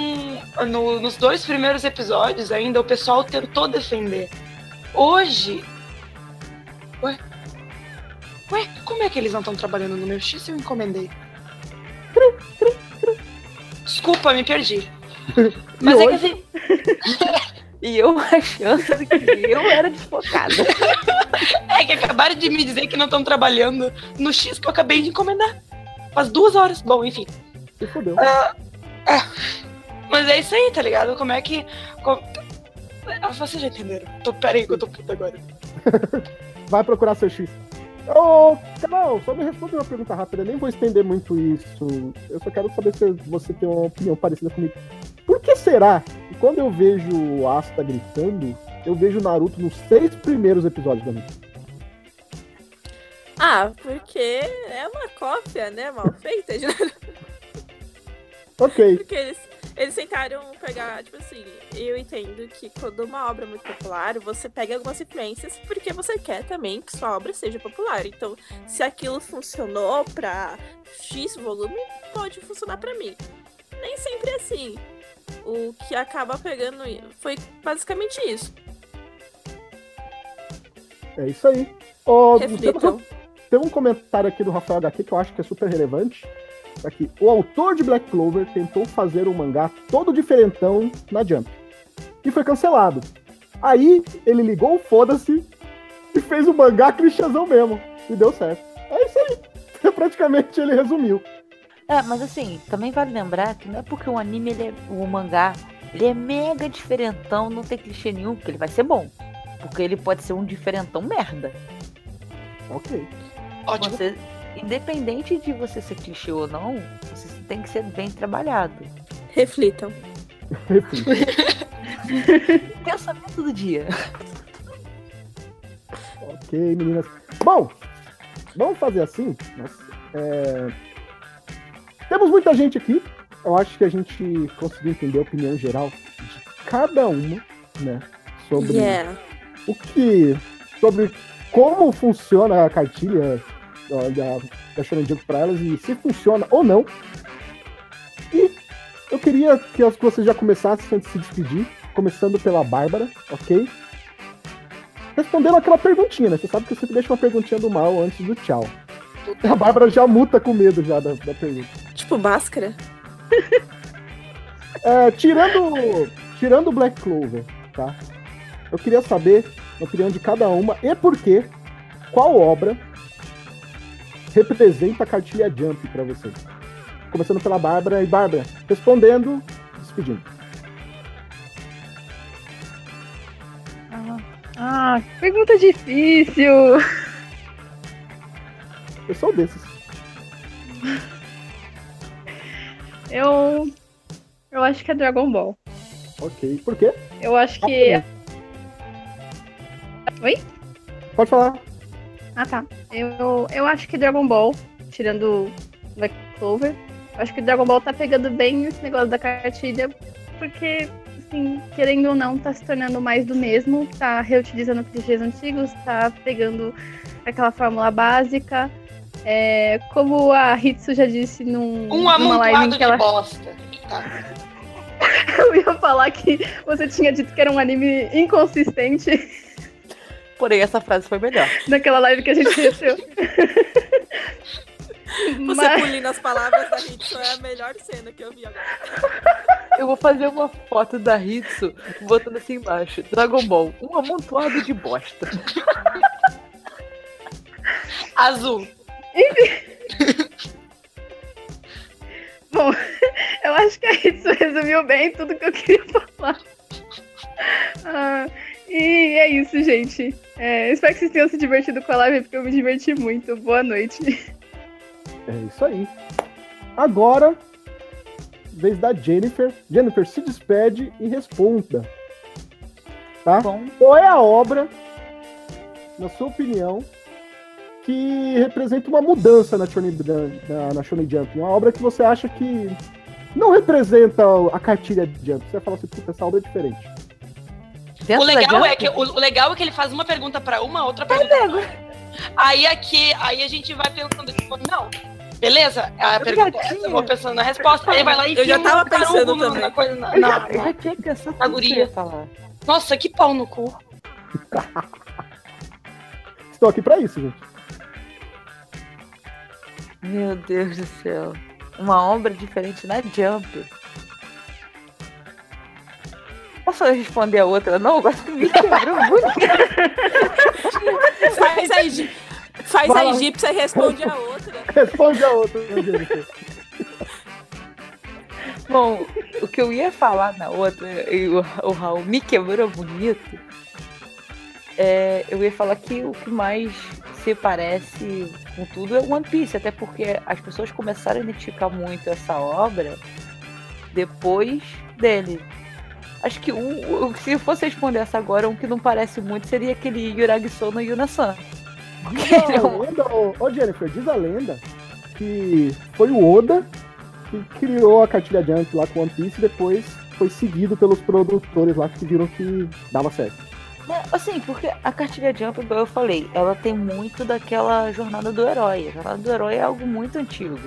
no- nos dois primeiros episódios ainda, o pessoal tentou defender. Hoje. Ué? Ué, como é que eles não estão trabalhando no meu X se eu encomendei? Desculpa, me perdi. Mas E é que hoje? assim. E eu achando que eu era desfocada. É que acabaram de me dizer que não estão trabalhando no X que eu acabei de encomendar. Faz duas horas. Bom, enfim. Se fodeu. Mas é isso aí, tá ligado? Como é que. co- Ah, Vocês já entenderam. Tô, pera aí que eu tô puta agora. Vai procurar seu X. Ô, Carol, só me responde uma pergunta rápida. Eu nem vou estender muito isso. Eu só quero saber se você tem uma opinião parecida comigo. Por que será que quando eu vejo o Asta gritando, eu vejo o Naruto nos seis primeiros episódios da anime? Ah, porque é uma cópia, né? Mal feita de Ok, Porque eles, eles tentaram pegar, tipo assim, eu entendo que quando uma obra é muito popular, você pega algumas influências porque você quer também que sua obra seja popular. Então, se aquilo funcionou pra X volume, pode funcionar pra mim. Nem sempre é assim. O que acaba pegando foi basicamente isso. é isso aí. Ô, Reflitam. Tem um comentário aqui do Rafael HQ que eu acho que é super relevante. Aqui. O autor de Black Clover tentou fazer um mangá todo diferentão na Jump. E foi cancelado. Aí ele ligou o foda-se e fez o mangá clichêzão mesmo. E deu certo. É isso aí. Praticamente ele resumiu. É, mas assim, também vale lembrar que não é porque o anime, ele é, o mangá, ele é mega diferentão, não tem clichê nenhum, que ele vai ser bom. Porque ele pode ser um diferentão merda. Ok. Ótimo. Você, independente de você ser clichê ou não, você tem que ser bem trabalhado. Reflitam. Pensamento do dia. Ok, meninas. Bom, vamos fazer assim. É, Temos muita gente aqui. Eu acho que a gente conseguiu entender a opinião geral de cada uma, né? Sobre Yeah. o que. Sobre como funciona a cartilha da, da Shonen Jump pra elas e se funciona ou não. E eu queria que as- vocês já começassem antes de se despedir, começando pela Bárbara, ok? Respondendo aquela perguntinha, né? Você sabe que eu sempre deixo uma perguntinha do mal antes do tchau. A Bárbara já muta com medo já da, da pergunta. Tipo, máscara. É, tirando, tirando o Black Clover, tá? Eu queria saber a opinião de cada uma e por quê, qual obra representa a cartilha Jump pra vocês. Começando pela Bárbara e Bárbara, respondendo, despedindo. Ah, que pergunta difícil. Eu sou desses. Eu. Eu acho que é Dragon Ball. Ok. Por quê? Eu acho que. Oi? Pode falar. Ah, tá. Eu, eu acho que Dragon Ball, tirando Black Clover, eu acho que Dragon Ball tá pegando bem esse negócio da cartilha, porque, assim, querendo ou não, tá se tornando mais do mesmo, tá reutilizando clichês antigos, tá pegando aquela fórmula básica. É, como a Hitsu já disse num, Um numa live em que ela bosta. Tá. Eu ia falar que você tinha dito que era um anime inconsistente Porém, essa frase foi melhor. naquela live que a gente recebeu. Você Mas, pulindo as palavras da Hitsu é a melhor cena que eu vi agora. Eu vou fazer uma foto da Hitsu botando assim embaixo. Dragon Ball, um amontoado de bosta. Azul. bom, eu acho que a Hitsu resumiu bem tudo que eu queria falar. Ah, e é isso, gente. É, espero que vocês tenham se divertido com a live, porque eu me diverti muito. Boa noite. É isso aí. Agora, vez da Jennifer. Jennifer, se despede e responda. Tá? Bom, Qual é a obra, na sua opinião, que representa uma mudança na Shonen, na, na Shonen Jump? Uma obra que você acha que não representa a cartilha de Jump. Você fala assim, puta, essa obra é diferente. Dentro O legal, é que, o, o legal é que ele faz uma pergunta pra uma, outra pergunta pra outra. Aí aqui, aí a gente vai pensando, tipo, não, beleza, a pergunta é essa, eu vou pensando na resposta, aí vai lá e Eu já tava um pensando no- também. na coisa, na- eu, na- já, eu já tinha pensado na eu guria. ia falar. Nossa, que pau no cu. Estou aqui pra isso, gente. Meu Deus do céu. Uma obra diferente na Jump. Posso responder a outra? Não, agora que me quebrou muito. Faz a, faz Vai a egípcia e responde a outra. Responde a outra. Bom, o que eu ia falar na outra, e o, o Raul me quebrou bonito, é, eu ia falar que o que mais se parece com tudo é One Piece, até porque as pessoas começaram a identificar muito essa obra depois dele. Acho que um, se eu fosse responder essa agora, um que não parece muito seria aquele Yuragiso no Yunasan. Diz a lenda, ô, ô Jennifer, diz a lenda que foi o Oda que criou a cartilha Jump lá com One Piece e depois foi seguido pelos produtores lá que viram que dava certo. Assim, porque a cartilha Jump, igual eu falei, ela tem muito daquela jornada do herói. A jornada do herói é algo muito antigo.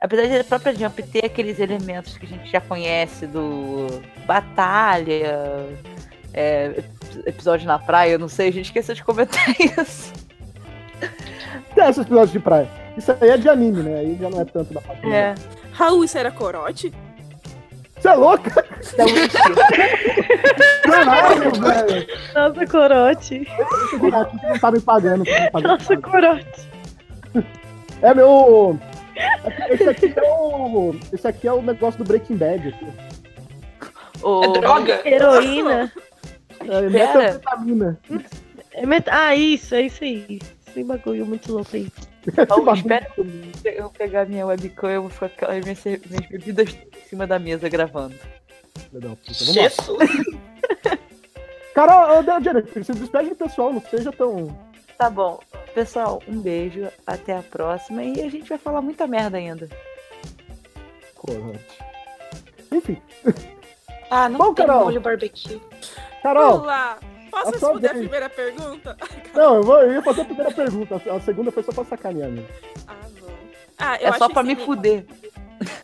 Apesar de a própria Jump ter aqueles elementos que a gente já conhece do batalha, é, ep- episódio na praia, eu não sei, a gente esqueceu de comentar isso. Tem esses episódios de praia. Isso aí é de anime, né? Aí já não é tanto da parte. É, Raul, isso era corote? Você é louca? é um mentira. Caralho, velho. Nossa, corote. Vocês não tá me pagando. me fazer Nossa, isso. corote. É meu. Esse aqui é o. Esse aqui é o negócio do Breaking Bad. Aqui. O- É droga? Heroína. É metanfetamina. É met... Ah, isso, é isso aí. Esse bagulho muito louco aí. Bagulho- espera eu pegar minha webcam e eu vou ficar com as minhas, minhas bebidas em cima da mesa gravando. Legal, puta, vamos. Jesus. Carol, ô, Jennifer, se despede do pessoal, não seja tão. Tá bom. Pessoal, um beijo. Até a próxima. E a gente vai falar muita merda ainda. corante. Enfim, Ah, não Bom, tem Carol. molho barbecue. Carol, Olá! Posso a responder a vez. primeira pergunta? não, eu, vou, eu ia fazer a primeira pergunta. A a segunda foi só pra sacanear mesmo. Ah, bom. Ah, eu É só pra me fuder.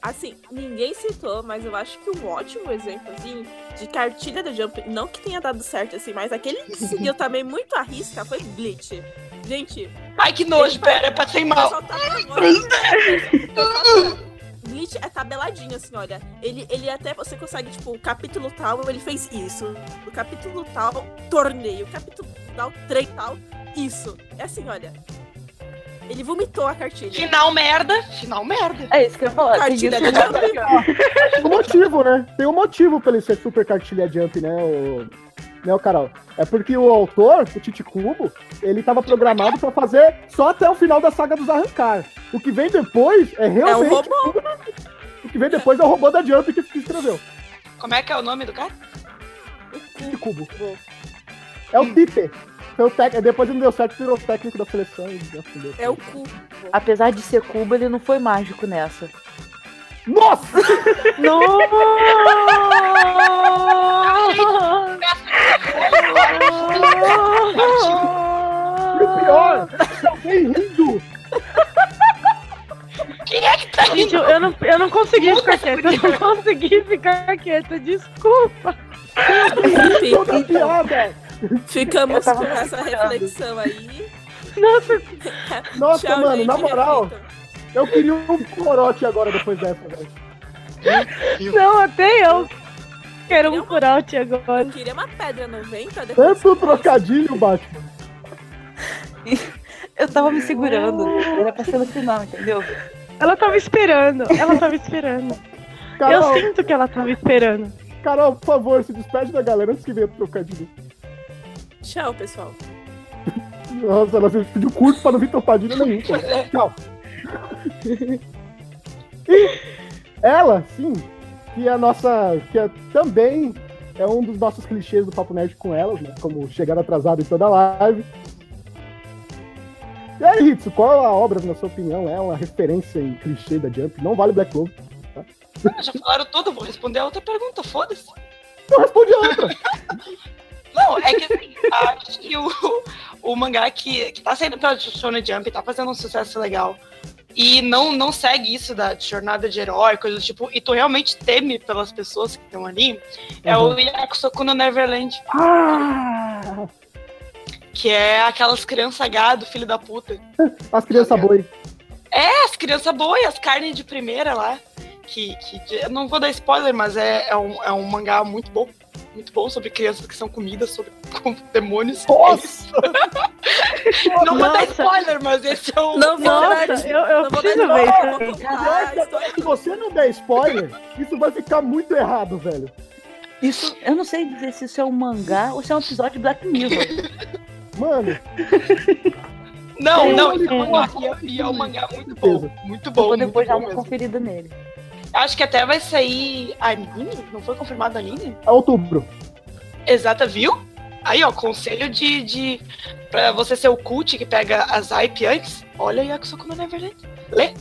Assim, ninguém citou, mas eu acho que um ótimo exemplo, assim, de cartilha da Jump, não que tenha dado certo, assim, mas aquele que seguiu também muito à risca foi Bleach. Gente, Ai, que nojo, pera, mal. tava agora. Eu faço- Bleach é tabeladinho, assim, olha. Ele, ele até, você consegue, tipo, o capítulo tal, ele fez isso. O capítulo tal, torneio. O capítulo tal, trem tal, isso. É assim, olha. Ele vomitou a cartilha. Final merda, final merda. É isso que eu ia falar. Cartilha que- Jump. Tem um motivo, né? Tem um motivo pra ele ser super cartilha jump, né, o... né, o Carol? É porque o autor, o Tite Kubo, ele tava programado pra fazer só até o final da saga dos Arrancar. O que vem depois é É um realmente. robô. O que vem depois é o robô da Jump que que escreveu. Como é que é o nome do cara? Tite Kubo. É o Pipe. Foi o tec... Depois não deu certo, virou técnico da seleção. E. É o cu. Apesar de ser Cuba, ele não foi mágico nessa. Nossa! E não, eu não consegui ficar quieta. Eu não consegui ficar quieta. Desculpa. Toda piada. Ficamos Eu com essa reflexão aí. Nossa, Nossa, Tchau, mano, gente, na moral, reflitam. eu queria um corote agora depois dessa, velho. não, até eu quero um corote agora. Eu queria uma pedra 90 depois. Tanto trocadilho, Batman. Eu tava me segurando. Era pra ser no final, entendeu? Ela tava esperando. Ela tava esperando. Eu Carol, sinto que ela tava esperando. Carol, por favor, se despede da galera antes que venha trocadilho. Tchau, pessoal. Nossa, ela se pediu curto pra não vir trocadilho nenhum. pô. Tchau. E ela, sim, que é a nossa. que é também é um dos nossos clichês do Papo Nerd com elas, né? Como chegar atrasado em toda live. E aí, Ritsu, qual a obra, na sua opinião, é uma referência em clichê da Jump? Não vale Black Clover. Já falaram tudo, vou responder a outra pergunta, foda-se. Não responde a outra. Não, é que assim, acho que o, o mangá que, que tá saindo pela Shonen Jump tá fazendo um sucesso legal. E não, não segue isso da jornada de herói, coisa do tipo, e tu realmente teme pelas pessoas que estão ali, é o Yakusoku no Neverland, Ah! Que é aquelas crianças gado, filho da puta. As crianças boi. É, as crianças boas, as carnes de primeira lá. Que, que eu não vou dar spoiler, mas é, é, um, é um mangá muito bom. Muito bom sobre crianças que são comidas, sobre com demônios. Nossa! Não vou dar spoiler, mas esse é o. Não vou Nossa, dar. eu, eu não vou preciso dar ver spoiler. Se você não der spoiler, isso vai ficar muito errado, velho. Isso, eu não sei dizer se isso é um mangá ou se é um episódio de Black Mirror. Mano, Não, não, esse é um mangá. E é, um mangá muito bom. Muito bom. Vou muito depois dar uma conferida nele. Acho que até vai sair anime. Não foi confirmado anime? é outubro. Exata, viu? Aí, ó, conselho de, de. Pra você ser o cult que pega as hype antes, olha Yakusoku no Neverland. Lê.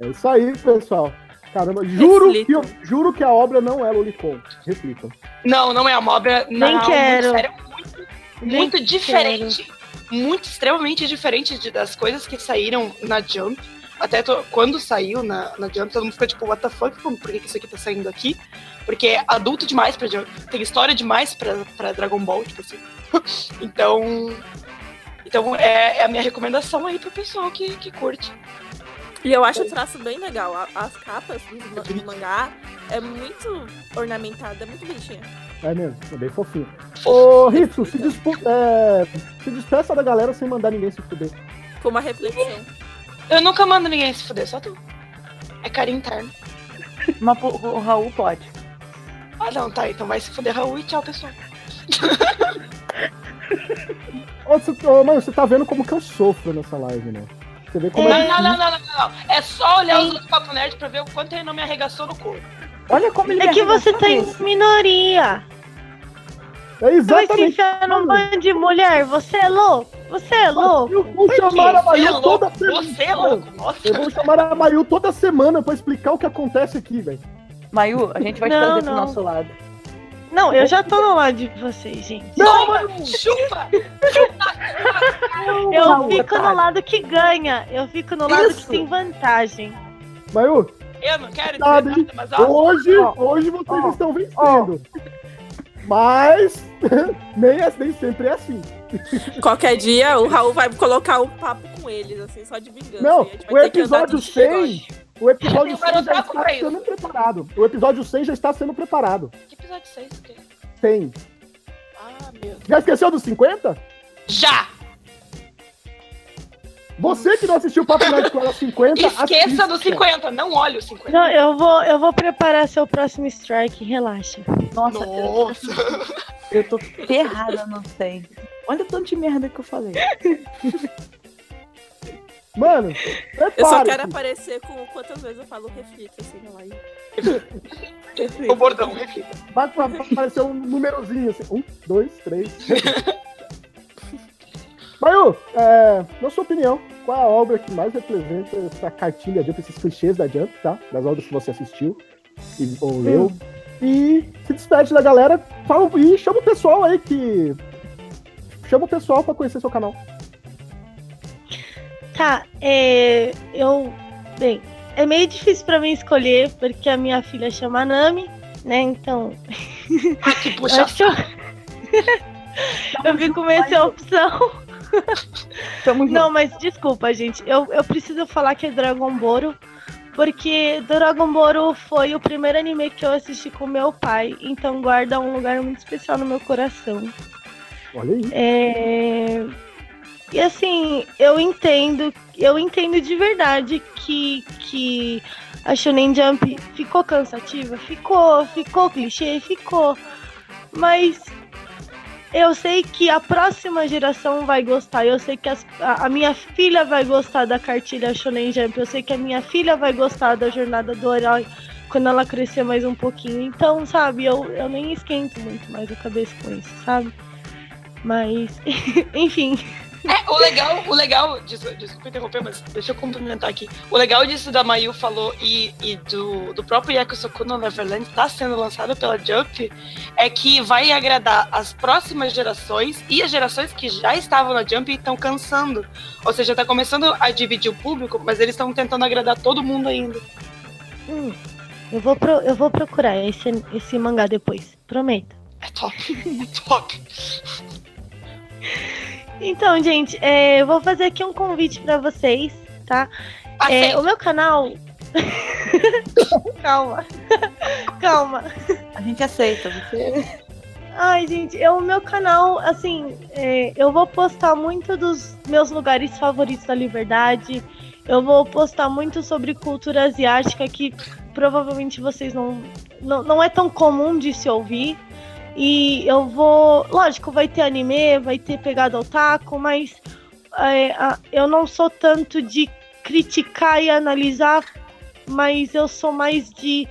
É isso aí, pessoal. Caramba, juro que, eu- juro que a obra não é Lolicon. Reflitam. Não, não é uma obra. Nem real, quero. Muito, séria, muito, Nem diferente. Muito extremamente diferente de- das coisas que saíram na Jump. Até quando saiu na, na Jump, todo mundo ficou tipo, what the fuck, como, por que que isso aqui tá saindo aqui? Porque é adulto demais pra Jump. Tem história demais pra, pra Dragon Ball, tipo assim. então. Então é, é a minha recomendação aí pro pessoal que, que curte. E eu acho o traço bem legal. As capas do mangá é muito ornamentada, é muito bonitinha. É mesmo, é bem fofinho. Ô, Ritsu, se, dispu- é, se despeça da galera sem mandar ninguém se fuder. Com uma reflexão. Eu nunca mando ninguém se fuder, só tu. É carinho interno. Mas o Raul pode. Ah, não, tá. Então vai se fuder, Raul, e tchau, pessoal. Ô, você- ô, mano, você tá vendo como que eu sofro nessa live, né? Você vê como Não, é não, não, não, não, não. É só olhar os outros papo nerd pra ver o quanto ele não me arregaçou no corpo. Olha como ele É que você tá em minoria. É Você vai se exatamente. enfiar num bando de mulher. Você é louco? Você é louco? Eu vou chamar a Você é Mayu toda louco, semana. você é louco. Nossa. Eu vou chamar a Mayu toda semana pra explicar o que acontece aqui, velho. Mayu, a gente vai te Não, trazer pro não. nosso lado. Não, eu já tô no lado de vocês, gente. Toma, chupa! Eu Raul, fico no lado que ganha. Eu fico no lado Isso. que tem vantagem. Mayu, Eu não quero dizer Nada, nada, mas ó, hoje, ó, hoje vocês ó, estão vencendo. Mas nem, é- nem sempre é assim. Qualquer dia o Raul vai colocar um papo com eles, assim, só de vingança. Não, o episódio de bigode. 100, o episódio Eu 100 quero já troco está sendo preparado. O episódio 100 já está sendo preparado. que episódio 6? 100. Ah, meu. Já esqueceu dos 50? Já! Você que não assistiu o Papo Nerd com ela 50, Esqueça assista. dos 50, não olhe os 50. Não, eu vou, eu vou preparar seu próximo strike, relaxa. Nossa, Nossa. eu tô ferrada, não sei. Olha o tanto de merda que eu falei. Mano, Eu só quero aparecer com quantas vezes eu falo reflita, assim, na live. O bordão, reflita. Vai aparecer um númerozinho assim. Um, dois, três. Mayu, é, na sua opinião, qual é a obra que mais representa essa cartilha Jump, esses clichês da Jump, tá? Das obras que você assistiu e, ou leu. E se despede da galera, fala e chama o pessoal aí que. Chama o pessoal pra conhecer seu canal. Tá, é, eu. Bem, é meio difícil pra mim escolher, porque a minha filha chama Nami, né? Então. Ah, que eu puxa acho que eu. eu fico meio sem opção. Não, mas desculpa, gente. Eu, eu preciso falar que é Dragon Ball. Porque Dragon Ball foi o primeiro anime que eu assisti com meu pai, então guarda um lugar muito especial no meu coração. Olha aí. É... E assim, eu entendo, eu entendo de verdade que, que a Shonen Jump ficou cansativa, ficou, ficou clichê, ficou. Mas eu sei que a próxima geração vai gostar. Eu sei que as- a, a minha filha vai gostar da cartilha Shonen Jump. Eu sei que a minha filha vai gostar da jornada do herói quando ela crescer mais um pouquinho. Então, sabe, eu, eu nem esquento muito mais a cabeça com isso, sabe? Mas, enfim. É, o legal, o legal, desculpa, desculpa interromper, mas deixa eu complementar aqui. O legal disso da Mayu falou e, e do, do próprio Yakusoku no Neverland está sendo lançado pela Jump é que vai agradar as próximas gerações e as gerações que já estavam na Jump e estão cansando. Ou seja, tá começando a dividir o público, mas eles estão tentando agradar todo mundo ainda. Hum, eu, vou pro- eu vou procurar esse, esse mangá depois, prometo. É top, é top. Então, gente, é, eu vou fazer aqui um convite pra vocês, tá? É, Aceito. o meu canal. Calma. Calma. A gente aceita. Você... Ai, gente, eu, o meu canal, assim, é, eu vou postar muito dos meus lugares favoritos da liberdade. Eu vou postar muito sobre cultura asiática que provavelmente vocês não, não, não é tão comum de se ouvir. E eu vou. Lógico, vai ter anime, vai ter pegada otaku, mas é, a- eu não sou tanto de criticar e analisar, mas eu sou mais de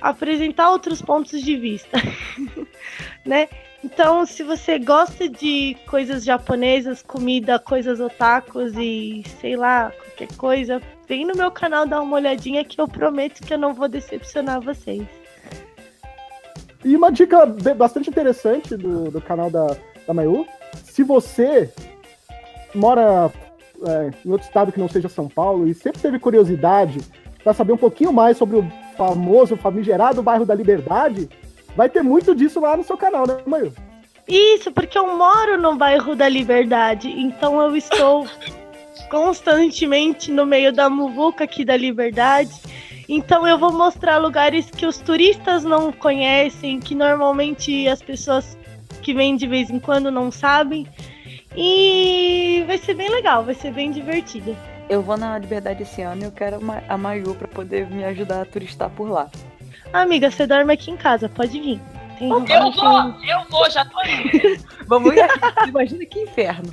apresentar outros pontos de vista, né? Então, se você gosta de coisas japonesas, comida, coisas otakus e sei lá, qualquer coisa, vem no meu canal dar uma olhadinha que eu prometo que eu não vou decepcionar vocês. E uma dica bastante interessante do, do canal da, da Mayu. Se você mora é, em outro estado que não seja São Paulo e sempre teve curiosidade para saber um pouquinho mais sobre o famoso, famigerado bairro da Liberdade, vai ter muito disso lá no seu canal, né, Mayu? Isso, porque eu moro no bairro da Liberdade, então eu estou constantemente no meio da muvuca aqui da Liberdade. Então eu vou mostrar lugares que os turistas não conhecem, que normalmente as pessoas que vêm de vez em quando não sabem. E vai ser bem legal, vai ser bem divertido. Eu vou na Liberdade esse ano e eu quero a Mayu pra poder me ajudar a turistar por lá. Amiga, você dorme aqui em casa, pode vir. Tem, Eu vou, eu vou, já tô indo. Vamos ir aqui. Imagina que inferno.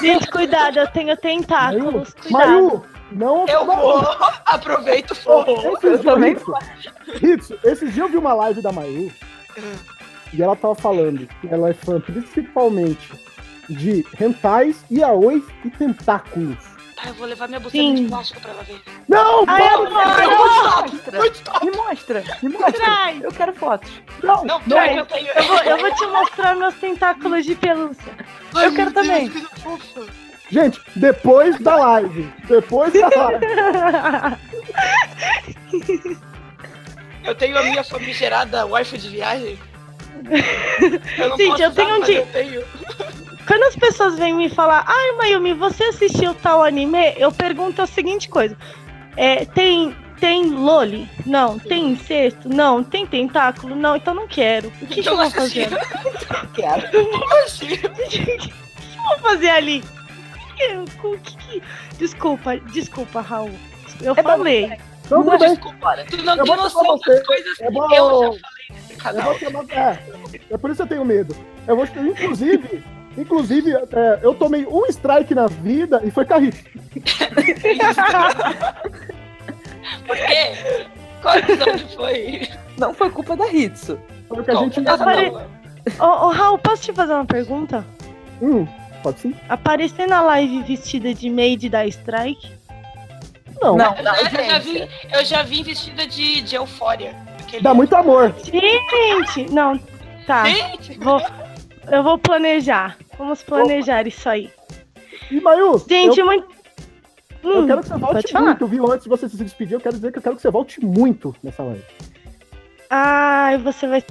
Gente, cuidado, eu tenho tentáculos. Cuidado. Mayu, não. Eu não- vou, aproveito e Ô, vou. Esses dias, também Ritsu, Ritsu, esses dias eu vi uma live da Mayu e ela tava falando que ela é fã principalmente de rentais, yaois e tentáculos. Tá, eu vou levar minha buceta Sim. de plástico pra ela ver. Não, não, amor! Mostra. Me mostra. Me mostra. Traz. Eu quero fotos. não, Não, não. eu tenho. Eu vou, eu vou te mostrar meus tentáculos de pelúcia. Ai, eu quero meu Deus, também. que. Gente, depois da live. Depois da live. Eu tenho a minha famigerada wifi de viagem. Eu não Gente, posso eu usar, tenho um mas de- eu tenho. Quando as pessoas vêm me falar, ai Mayumi, você assistiu tal anime? Eu pergunto a seguinte coisa: é, tem, tem Loli? Não. Tem incesto? Não. Tem tentáculo? Não. Então não quero. O que, que eu Então vou assisti. fazer? Quero. O que eu vou fazer ali? O que- que que- Desculpa, desculpa, Raul. Eu É falei. Não, tudo Não, bem. desculpa, tu não Eu tem vou noção das você. coisas Eu vou- que eu já falei nesse Eu canal. vou chamar. É, é por isso que eu tenho medo. Eu vou, inclusive, Inclusive, é, eu tomei um strike na vida e foi Carrito. Por quê? Qual episódio foi? Não foi culpa da Hitsu. Foi o que a gente. Não, Apare- não. Ô, ô, Raul, posso te fazer uma pergunta? Hum, pode sim? Aparecer na live vestida de maid da Strike? Não. Não, Eu não, já, eu já vi, eu já vi vestida de, de eufória. Aquele- Dá muito amor. Gente, não. Tá, Gente, vou, eu vou planejar. Vamos planejar isso aí. E Mayu, Gente, eu, muito. eu Hum, quero que você volte muito, viu? Antes de você se despedir, eu quero dizer que eu quero que você volte muito nessa live. Ai, você vai.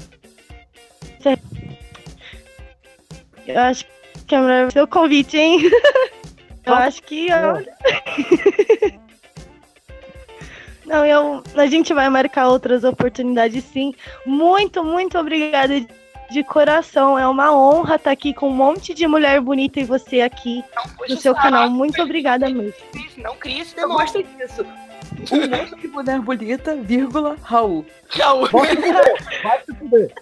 Eu acho que é melhor seu convite, hein? Eu acho que. ó, Não, eu, a gente vai marcar outras oportunidades sim. Muito, muito obrigada de coração. É uma honra estar aqui com um monte de mulher bonita e você aqui no seu saco, canal. Muito obrigada mesmo. Não Eu demônio. gosto disso. Um monte de mulher bonita, vírgula, Raul. Raul. Vai se fuder.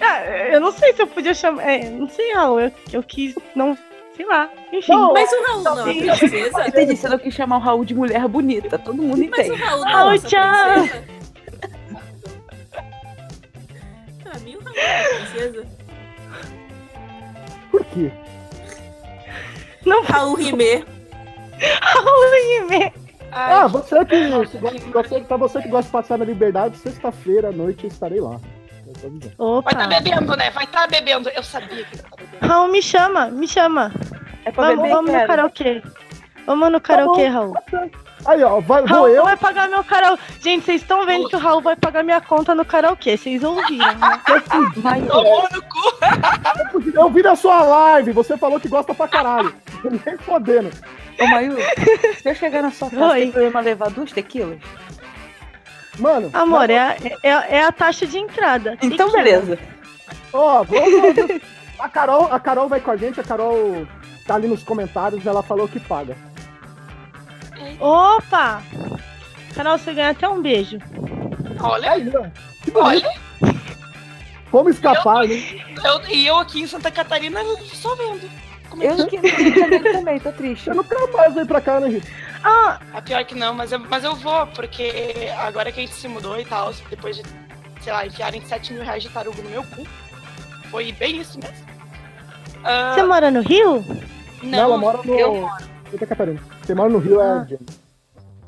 Ah, eu não sei se eu podia chamar. É, não sei, Raul. Eu, eu quis. Não. Sei lá. Enfim. Não, Mas o Raul não é Sim. princesa? Entendi, você não quis chamar o Raul de mulher bonita. Todo mundo Mas o entende. Raul não é Raul, tchau. Pra mim o Raul é princesa. Por quê? Não Raul Rimé. Raul Ai, Ah, você que, você, pra você que gosta de passar na liberdade, sexta-feira à noite eu estarei lá. Opa. Vai estar bebendo, né? Vai estar bebendo. Eu sabia que bebendo. Raul, me chama, me chama. É pra Vamos, beber, vamos no karaokê. Vamos no karaokê, Raul. Aí, ó, vai, vou Raul eu. vai pagar meu karaokê. Gente, vocês estão vendo que o Raul vai pagar minha conta no karaokê. Vocês ouviram, né? Vai, Tomou no cu. Eu vi na sua live, você falou que gosta pra caralho. Nem fodendo. Ô, Mayu, se eu chegar na sua casa, Oi. tem problema levar duas tequilas? Mano, Amor, é, a- é, é a taxa de entrada. Então, beleza. ó, vamos, a Carol, a Carol vai com a gente, a Carol tá ali nos comentários, ela falou que paga. Opa! Carol, você ganha até um beijo. Olha, Aí, que bonito. olha. Como escapar, né? Eu, e eu aqui em Santa Catarina só vendo. Como é Eu que- Rio de Janeiro também, tô triste. Eu nunca mais veio pra cá, né, Rita? Ah, A pior que não, mas eu, mas eu vou, porque agora que a gente se mudou e tal, depois de, sei lá, enfiarem 7 mil reais de tarugo no meu cu. Foi bem isso mesmo. Ah, você mora no Rio? Não, ela mora no. eu Santa Catarina. Você mora no Rio, Ah. é.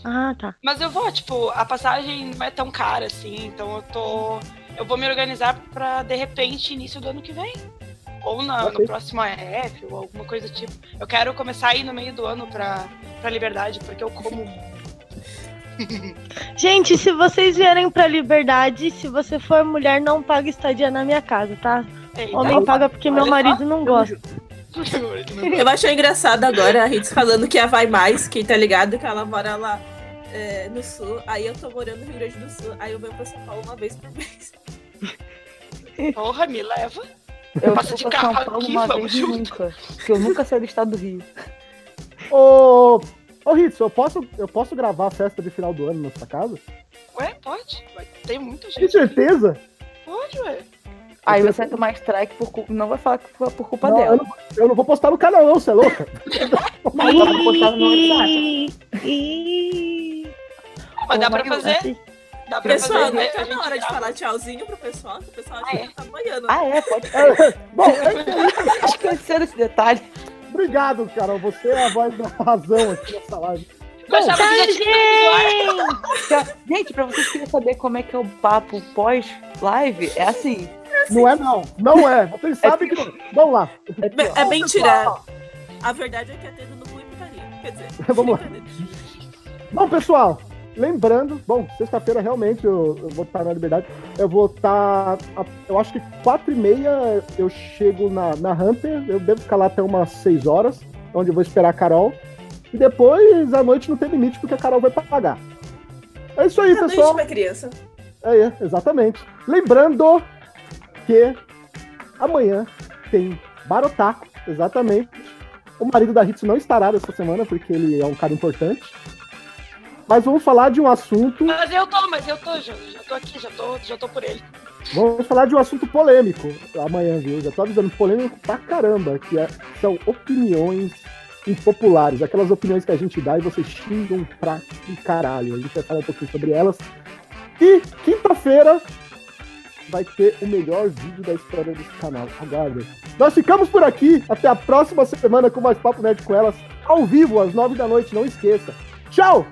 Ah, tá. Mas eu vou, tipo, a passagem não é tão cara assim, então eu tô. Eu vou me organizar pra, de repente, início do ano que vem. Ou na, no próximo AF, ou alguma coisa do tipo. Eu quero começar a ir no meio do ano pra, pra liberdade, porque eu como. Gente, se vocês vierem pra Liberdade, se você for mulher, não paga estadia na minha casa, tá? Eita, Homem paga porque meu marido não gosta. Eu achei engraçado agora a Ritz falando que a Vai Mais, quem tá ligado, que ela mora lá é, no sul. Aí eu tô morando no Rio Grande do Sul. Aí eu venho pra São Paulo uma vez por mês. Porra, me leva. Eu Passa fui de carro São Paulo aqui, uma vez e junto. nunca. Porque eu nunca saí do estado do Rio. Ô, ô Ritz, eu posso, eu posso gravar a festa de final do ano na sua casa? Ué, pode? Vai- Tem muita Tem gente. certeza? Pode, ué. Aí você vai tomar strike por culpa. Não vai falar que foi por culpa Não, eu, dela. não, eu não vou postar no canal, não, você é louca? Mas dá pra postar no WhatsApp. Mas dá pra fazer. Dá pra Pessoal, fazer. né? tá gente na hora de falar tchauzinho pro pessoal, que o pessoal acha Ah, que é? tá banhando. Ah, é? Pode É, bom, é, esquecer esse detalhe. obrigado, Carol. Você é a voz da razão aqui nessa live. Que no ar. Já- Gente, pra vocês querem saber como é que é o papo pós-live, é assim. Não é, não. Não é. Vocês sabem que não. Vamos lá. É. É mentira. A verdade é que é tendo no cu e putaria. Quer dizer, Vamos lá. Bom, pessoal, lembrando, bom, sexta-feira realmente eu, eu vou estar na Liberdade. Eu vou estar, a- eu acho que quatro e meia eu chego na, na Hunter. Eu devo ficar lá até umas seis horas, onde eu vou esperar a Carol. E depois, à noite, não tem limite, porque a Carol vai pagar. É isso aí, Sanduíche pessoal. pra criança. É, é, exatamente. Lembrando que amanhã tem Barotaco, exatamente. O marido da Hitsu não estará essa semana, porque ele é um cara importante. Mas vamos falar de um assunto. Mas eu tô, mas eu tô, já, já tô aqui, já tô, já tô por ele. Vamos falar de um assunto polêmico amanhã, viu? Já tô avisando, polêmico pra caramba, que é- são opiniões impopulares, aquelas opiniões que a gente dá e vocês xingam pra caralho. A gente vai falar um pouquinho sobre elas. E quinta-feira vai ter o melhor vídeo da história desse canal. Aguardem. Nós ficamos por aqui. Até a próxima semana com mais Papo Nerd com elas, ao vivo, às nove da noite. Não esqueça. Tchau!